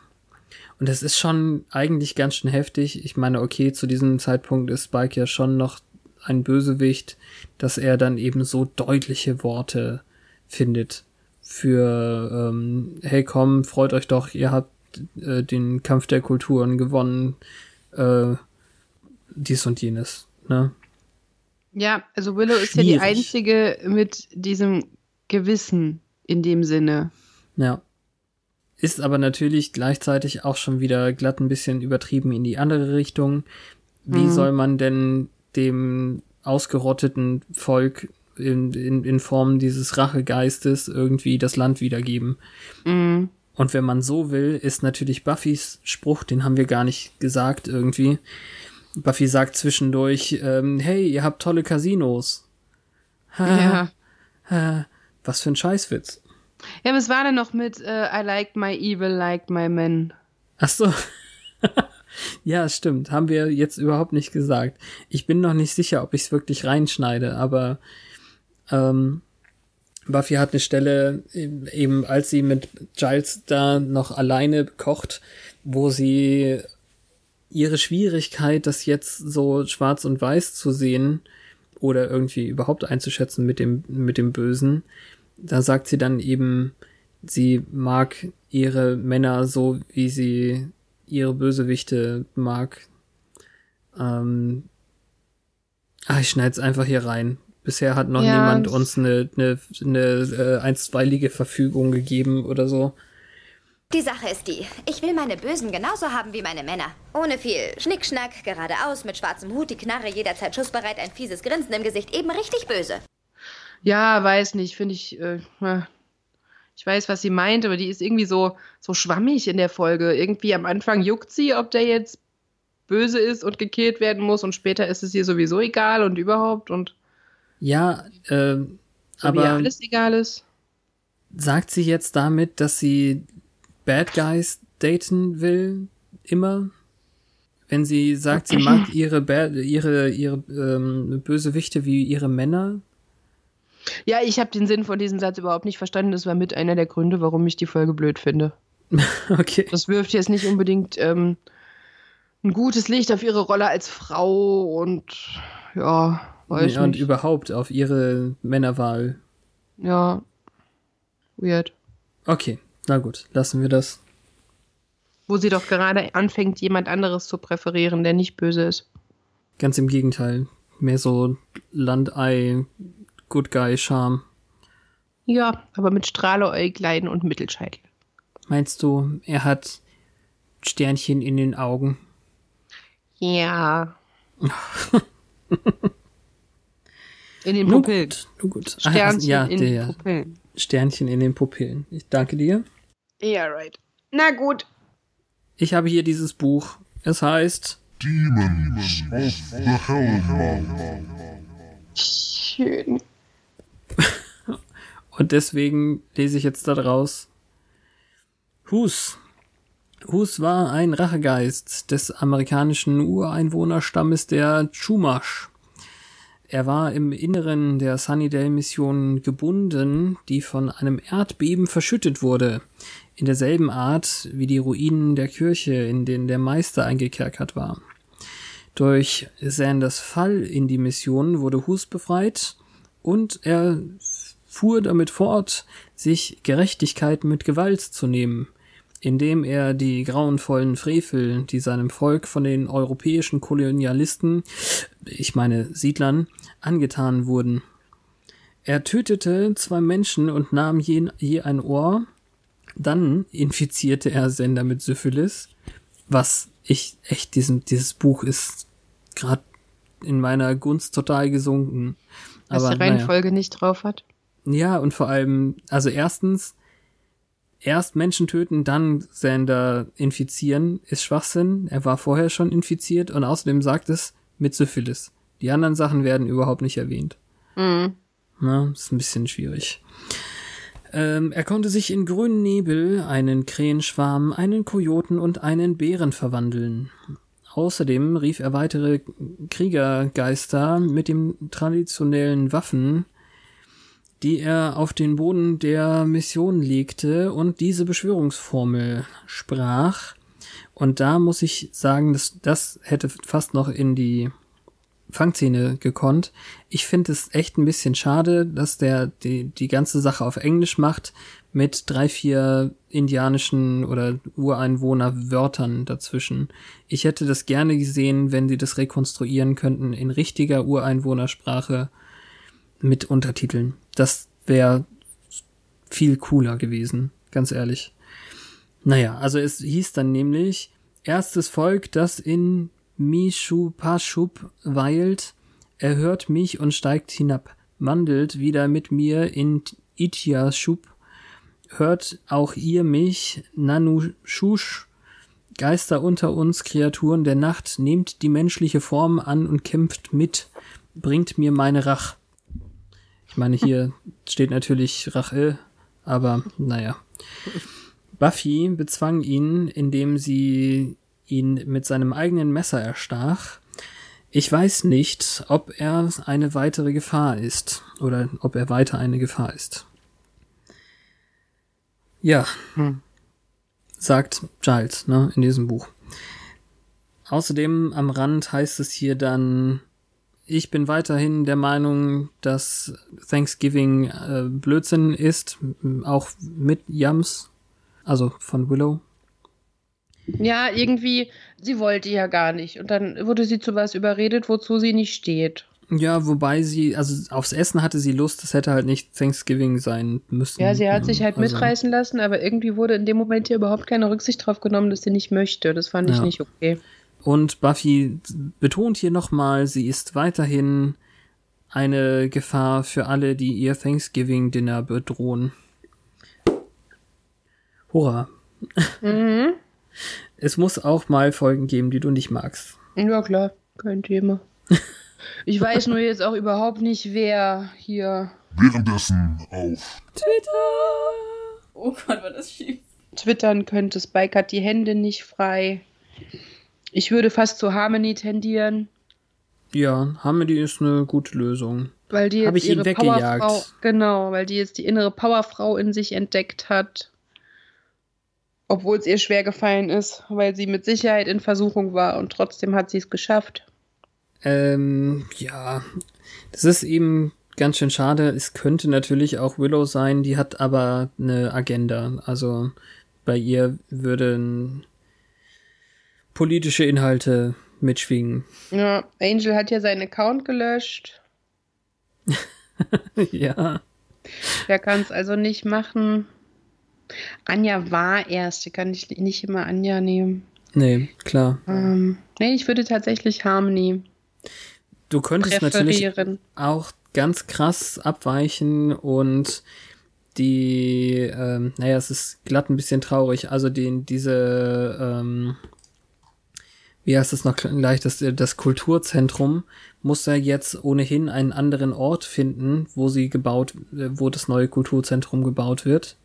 Und das ist schon eigentlich ganz schön heftig. Ich meine, okay, zu diesem Zeitpunkt ist Spike ja schon noch ein Bösewicht, dass er dann eben so deutliche Worte findet für ähm, hey komm, freut euch doch, ihr habt äh, den Kampf der Kulturen gewonnen, äh, dies und jenes, ne? Ja, also Willow ist ja die Schwierig. einzige mit diesem Gewissen in dem Sinne. Ja. Ist aber natürlich gleichzeitig auch schon wieder glatt ein bisschen übertrieben in die andere Richtung. Wie Mhm. soll man denn dem ausgerotteten Volk in, in, in Form dieses Rachegeistes irgendwie das Land wiedergeben? Mhm. Und wenn man so will, ist natürlich Buffys Spruch, den haben wir gar nicht gesagt irgendwie. Buffy sagt zwischendurch, ähm, hey, ihr habt tolle Casinos. Ja. Äh, Was für ein Scheißwitz. Ja, was war denn noch mit äh, I liked my evil, liked my men? Ach so. ja, stimmt. Haben wir jetzt überhaupt nicht gesagt. Ich bin noch nicht sicher, ob ich es wirklich reinschneide, aber ähm, Buffy hat eine Stelle, eben eben als sie mit Giles da noch alleine kocht, wo sie ihre Schwierigkeit, das jetzt so schwarz und weiß zu sehen oder irgendwie überhaupt einzuschätzen mit dem, mit dem Bösen, da sagt sie dann eben, sie mag ihre Männer so, wie sie ihre Bösewichte mag. Ähm, ah, ich schneide es einfach hier rein. Bisher hat noch Ja, niemand uns eine, eine, eine äh, einstweilige Verfügung gegeben oder so. Die Sache ist die, ich will meine Bösen genauso haben wie meine Männer. Ohne viel Schnickschnack, geradeaus, mit schwarzem Hut, die Knarre jederzeit schussbereit, ein fieses Grinsen im Gesicht, eben richtig böse. Ja, weiß nicht, finde ich. Äh, ich weiß, was sie meint, aber die ist irgendwie so, so schwammig in der Folge. Irgendwie am Anfang juckt sie, ob der jetzt böse ist und gekillt werden muss und später ist es ihr sowieso egal und überhaupt und Ja, äh, so wie aber ihr alles egal ist. sagt sie jetzt damit, dass sie Bad Guys daten will? Immer? Wenn sie sagt, sie mag ihre, Bad, ihre, ihre ähm, Bösewichte wie ihre Männer? Ja, ich habe den Sinn von diesem Satz überhaupt nicht verstanden. Das war mit einer der Gründe, warum ich die Folge blöd finde. Okay. Das wirft jetzt nicht unbedingt ähm, ein gutes Licht auf ihre Rolle als Frau und ja, weiß Ja, und nicht. überhaupt auf ihre Männerwahl. ja, weird. Okay, na gut, lassen wir das. Wo sie doch gerade anfängt, jemand anderes zu präferieren, der nicht böse ist. Ganz im Gegenteil. Mehr so Landei, Good Guy Charme. Ja, aber mit Strahleäuglein und Mittelscheitel. Meinst du, er hat Sternchen in den Augen? Ja. In den Nun Pupillen. gut, nun gut. Ah, Sternchen ja, in der den Pupillen. Sternchen in den Pupillen. Ich danke dir. Ja, right. Na gut. Ich habe hier dieses Buch. Es heißt Demons of the Hellmouth. Schön. Und deswegen lese ich jetzt da draus. Hus. Hus war ein Rachegeist des amerikanischen Ureinwohnerstammes der Chumash. Er war im Inneren der Sunnydale-Mission gebunden, die von einem Erdbeben verschüttet wurde, in derselben Art wie die Ruinen der Kirche, in denen der Meister eingekerkert war. Durch Sanders Fall in die Mission wurde Hus befreit und er fuhr damit fort, sich Gerechtigkeit mit Gewalt zu nehmen, indem er die grauenvollen Frevel, die seinem Volk von den europäischen Kolonialisten, ich meine Siedlern, angetan wurden. Er tötete zwei Menschen und nahm je, je ein Ohr, dann infizierte er Sender mit Syphilis, was ich echt, diesem, dieses Buch ist gerade in meiner Gunst total gesunken. Was Aber die naja. Reihenfolge nicht drauf hat. Ja, und vor allem, also erstens, erst Menschen töten, dann Sander infizieren, ist Schwachsinn. Er war vorher schon infiziert und außerdem sagt es mit Syphilis. Die anderen Sachen werden überhaupt nicht erwähnt. Mhm. Na, ist ein bisschen schwierig. Ähm, er konnte sich in grünen Nebel, einen Krähenschwarm, einen Kojoten und einen Bären verwandeln. Außerdem rief er weitere Kriegergeister mit den traditionellen Waffen, die er auf den Boden der Mission legte und diese Beschwörungsformel sprach. Und da muss ich sagen, dass das hätte fast noch in die Fangszene gekonnt. Ich finde es echt ein bisschen schade, dass der die, die ganze Sache auf Englisch macht mit drei, vier indianischen oder Ureinwohner-Wörtern dazwischen. Ich hätte das gerne gesehen, wenn sie das rekonstruieren könnten in richtiger Ureinwohnersprache mit Untertiteln. Das wäre viel cooler gewesen, ganz ehrlich. Naja, also es hieß dann nämlich, erstes Volk, das in Mishupashub weilt, er hört mich und steigt hinab, wandelt wieder mit mir in Itiashub, hört auch ihr mich, Nanushush, Geister unter uns, Kreaturen der Nacht, nehmt die menschliche Form an und kämpft mit, bringt mir meine Rach. Ich meine, hier steht natürlich Rache, aber naja. Buffy bezwang ihn, indem sie ihn mit seinem eigenen Messer erstach. Ich weiß nicht, ob er eine weitere Gefahr ist oder ob er weiter eine Gefahr ist. Ja, hm. sagt Giles ne, in diesem Buch. Außerdem am Rand heißt es hier dann, ich bin weiterhin der Meinung, dass Thanksgiving äh, Blödsinn ist, auch mit Yams, also von Willow. Ja, irgendwie, sie wollte ja gar nicht. Und dann wurde sie zu was überredet, wozu sie nicht steht. Ja, wobei sie, also aufs Essen hatte sie Lust, das hätte halt nicht Thanksgiving sein müssen. Ja, sie hat sich halt also. mitreißen lassen, aber irgendwie wurde in dem Moment hier überhaupt keine Rücksicht drauf genommen, dass sie nicht möchte. Das fand ich ja. nicht okay. Und Buffy betont hier nochmal, sie ist weiterhin eine Gefahr für alle, die ihr Thanksgiving-Dinner bedrohen. Hurra. Mhm. Es muss auch mal Folgen geben, die du nicht magst. Ja, klar, kein Thema. Ich weiß nur jetzt auch überhaupt nicht, wer hier. Währenddessen auf Twitter. Oh Gott, war das schief. Twittern könnte. Spike hat die Hände nicht frei. Ich würde fast zu Harmony tendieren. Ja, Harmony ist eine gute Lösung. Weil die jetzt ich ihre ihn weggejagt. Powerfrau, genau, weil die jetzt die innere Powerfrau in sich entdeckt hat obwohl es ihr schwer gefallen ist, weil sie mit Sicherheit in Versuchung war und trotzdem hat sie es geschafft. Ähm, ja, das ist eben ganz schön schade. Es könnte natürlich auch Willow sein, die hat aber eine Agenda. Also bei ihr würden politische Inhalte mitschwingen. Ja, Angel hat ja seinen Account gelöscht. ja. Wer kann es also nicht machen? Anja war erst, die kann ich nicht immer Anja nehmen. Nee, klar. Ähm, nee, ich würde tatsächlich Harmony. Du könntest natürlich auch ganz krass abweichen und die, ähm, naja, es ist glatt ein bisschen traurig. Also den, diese, ähm, wie heißt es noch gleich, das, das Kulturzentrum muss ja jetzt ohnehin einen anderen Ort finden, wo sie gebaut, wo das neue Kulturzentrum gebaut wird.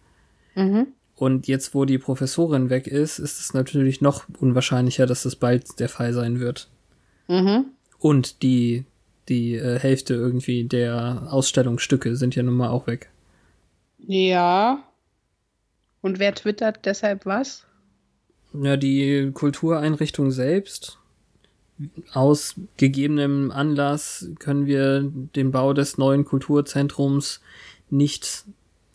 Mhm. Und jetzt, wo die Professorin weg ist, ist es natürlich noch unwahrscheinlicher, dass das bald der Fall sein wird. Mhm. Und die, die äh, Hälfte irgendwie der Ausstellungsstücke sind ja nun mal auch weg. Ja. Und wer twittert deshalb was? Ja, die Kultureinrichtung selbst. Aus gegebenem Anlass können wir den Bau des neuen Kulturzentrums nicht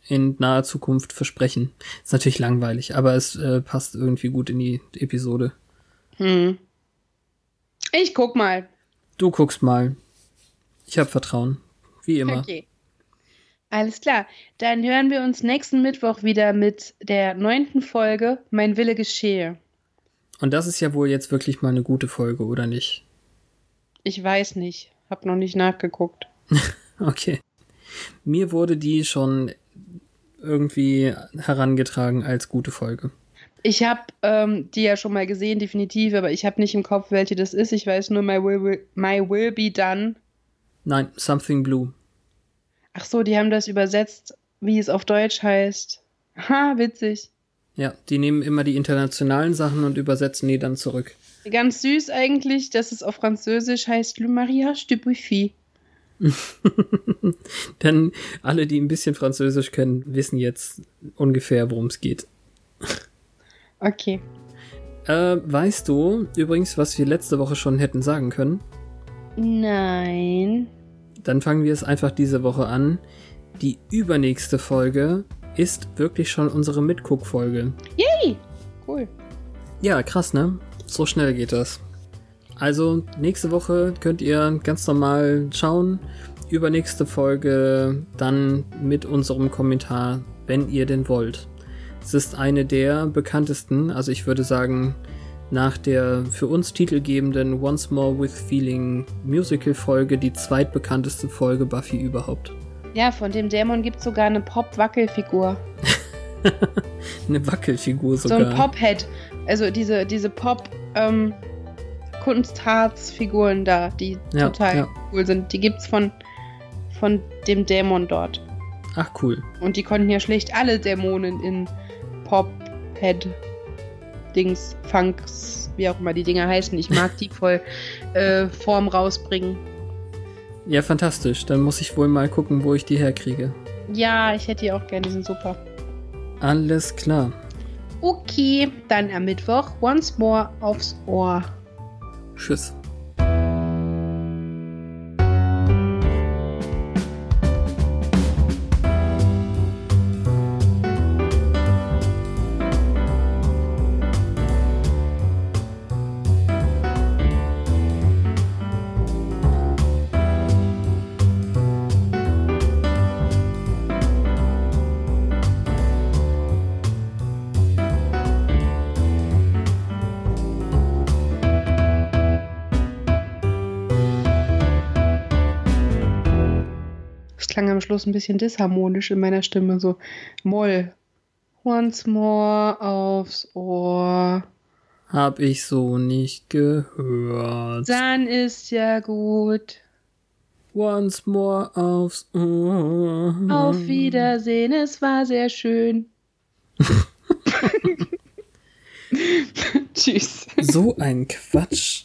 in naher Zukunft versprechen. Ist natürlich langweilig, aber es äh, passt irgendwie gut in die Episode. Hm. Ich guck mal. Du guckst mal. Ich habe Vertrauen. Wie immer. Okay. Alles klar. Dann hören wir uns nächsten Mittwoch wieder mit der neunten Folge Mein Wille geschehe. Und das ist ja wohl jetzt wirklich mal eine gute Folge, oder nicht? Ich weiß nicht. Hab noch nicht nachgeguckt. okay. Mir wurde die schon irgendwie herangetragen als gute Folge. Ich habe ähm, die ja schon mal gesehen, definitiv, aber ich habe nicht im Kopf, welche das ist. Ich weiß nur, My Will, will, My will Be Done. Nein, Something Blue. Ach so, die haben das übersetzt, wie es auf Deutsch heißt. Ha, witzig. Ja, die nehmen immer die internationalen Sachen und übersetzen die dann zurück. Ganz süß eigentlich, dass es auf Französisch heißt Le Mariage de Buffy. Denn alle, die ein bisschen Französisch können, wissen jetzt ungefähr, worum es geht. Okay. Äh, weißt du übrigens, was wir letzte Woche schon hätten sagen können? Nein. Dann fangen wir es einfach diese Woche an. Die übernächste Folge ist wirklich schon unsere Mitguck-Folge. Yay! Cool. Ja, krass, ne? So schnell geht das. Also, nächste Woche könnt ihr ganz normal schauen. Übernächste Folge dann mit unserem Kommentar, wenn ihr denn wollt. Es ist eine der bekanntesten, also ich würde sagen, nach der für uns titelgebenden Once More with Feeling Musical Folge die zweitbekannteste Folge Buffy überhaupt. Ja, von dem Dämon gibt es sogar eine Pop-Wackelfigur. eine Wackelfigur sogar. So ein Pop-Head. Also diese, diese Pop- ähm, Kunstharzfiguren da, die Ja, total ja. cool sind. Die gibt's von, von dem Dämon dort. Ach cool. Und die konnten ja schlicht alle Dämonen in Pop, Head, Dings, Funks, wie auch immer die Dinger heißen. Ich mag die voll äh, Form rausbringen. Ja, fantastisch. Dann muss ich wohl mal gucken, wo ich die herkriege. Ja, ich hätte die auch gerne, die sind super. Alles klar. Okay, dann am Mittwoch once more aufs Ohr. Tschüss. Schluss ein bisschen disharmonisch in meiner Stimme, so Moll. Once more aufs Ohr. Hab ich so nicht gehört. Dann ist ja gut. Once more aufs Ohr. Auf Wiedersehen, es war sehr schön. Tschüss. So ein Quatsch.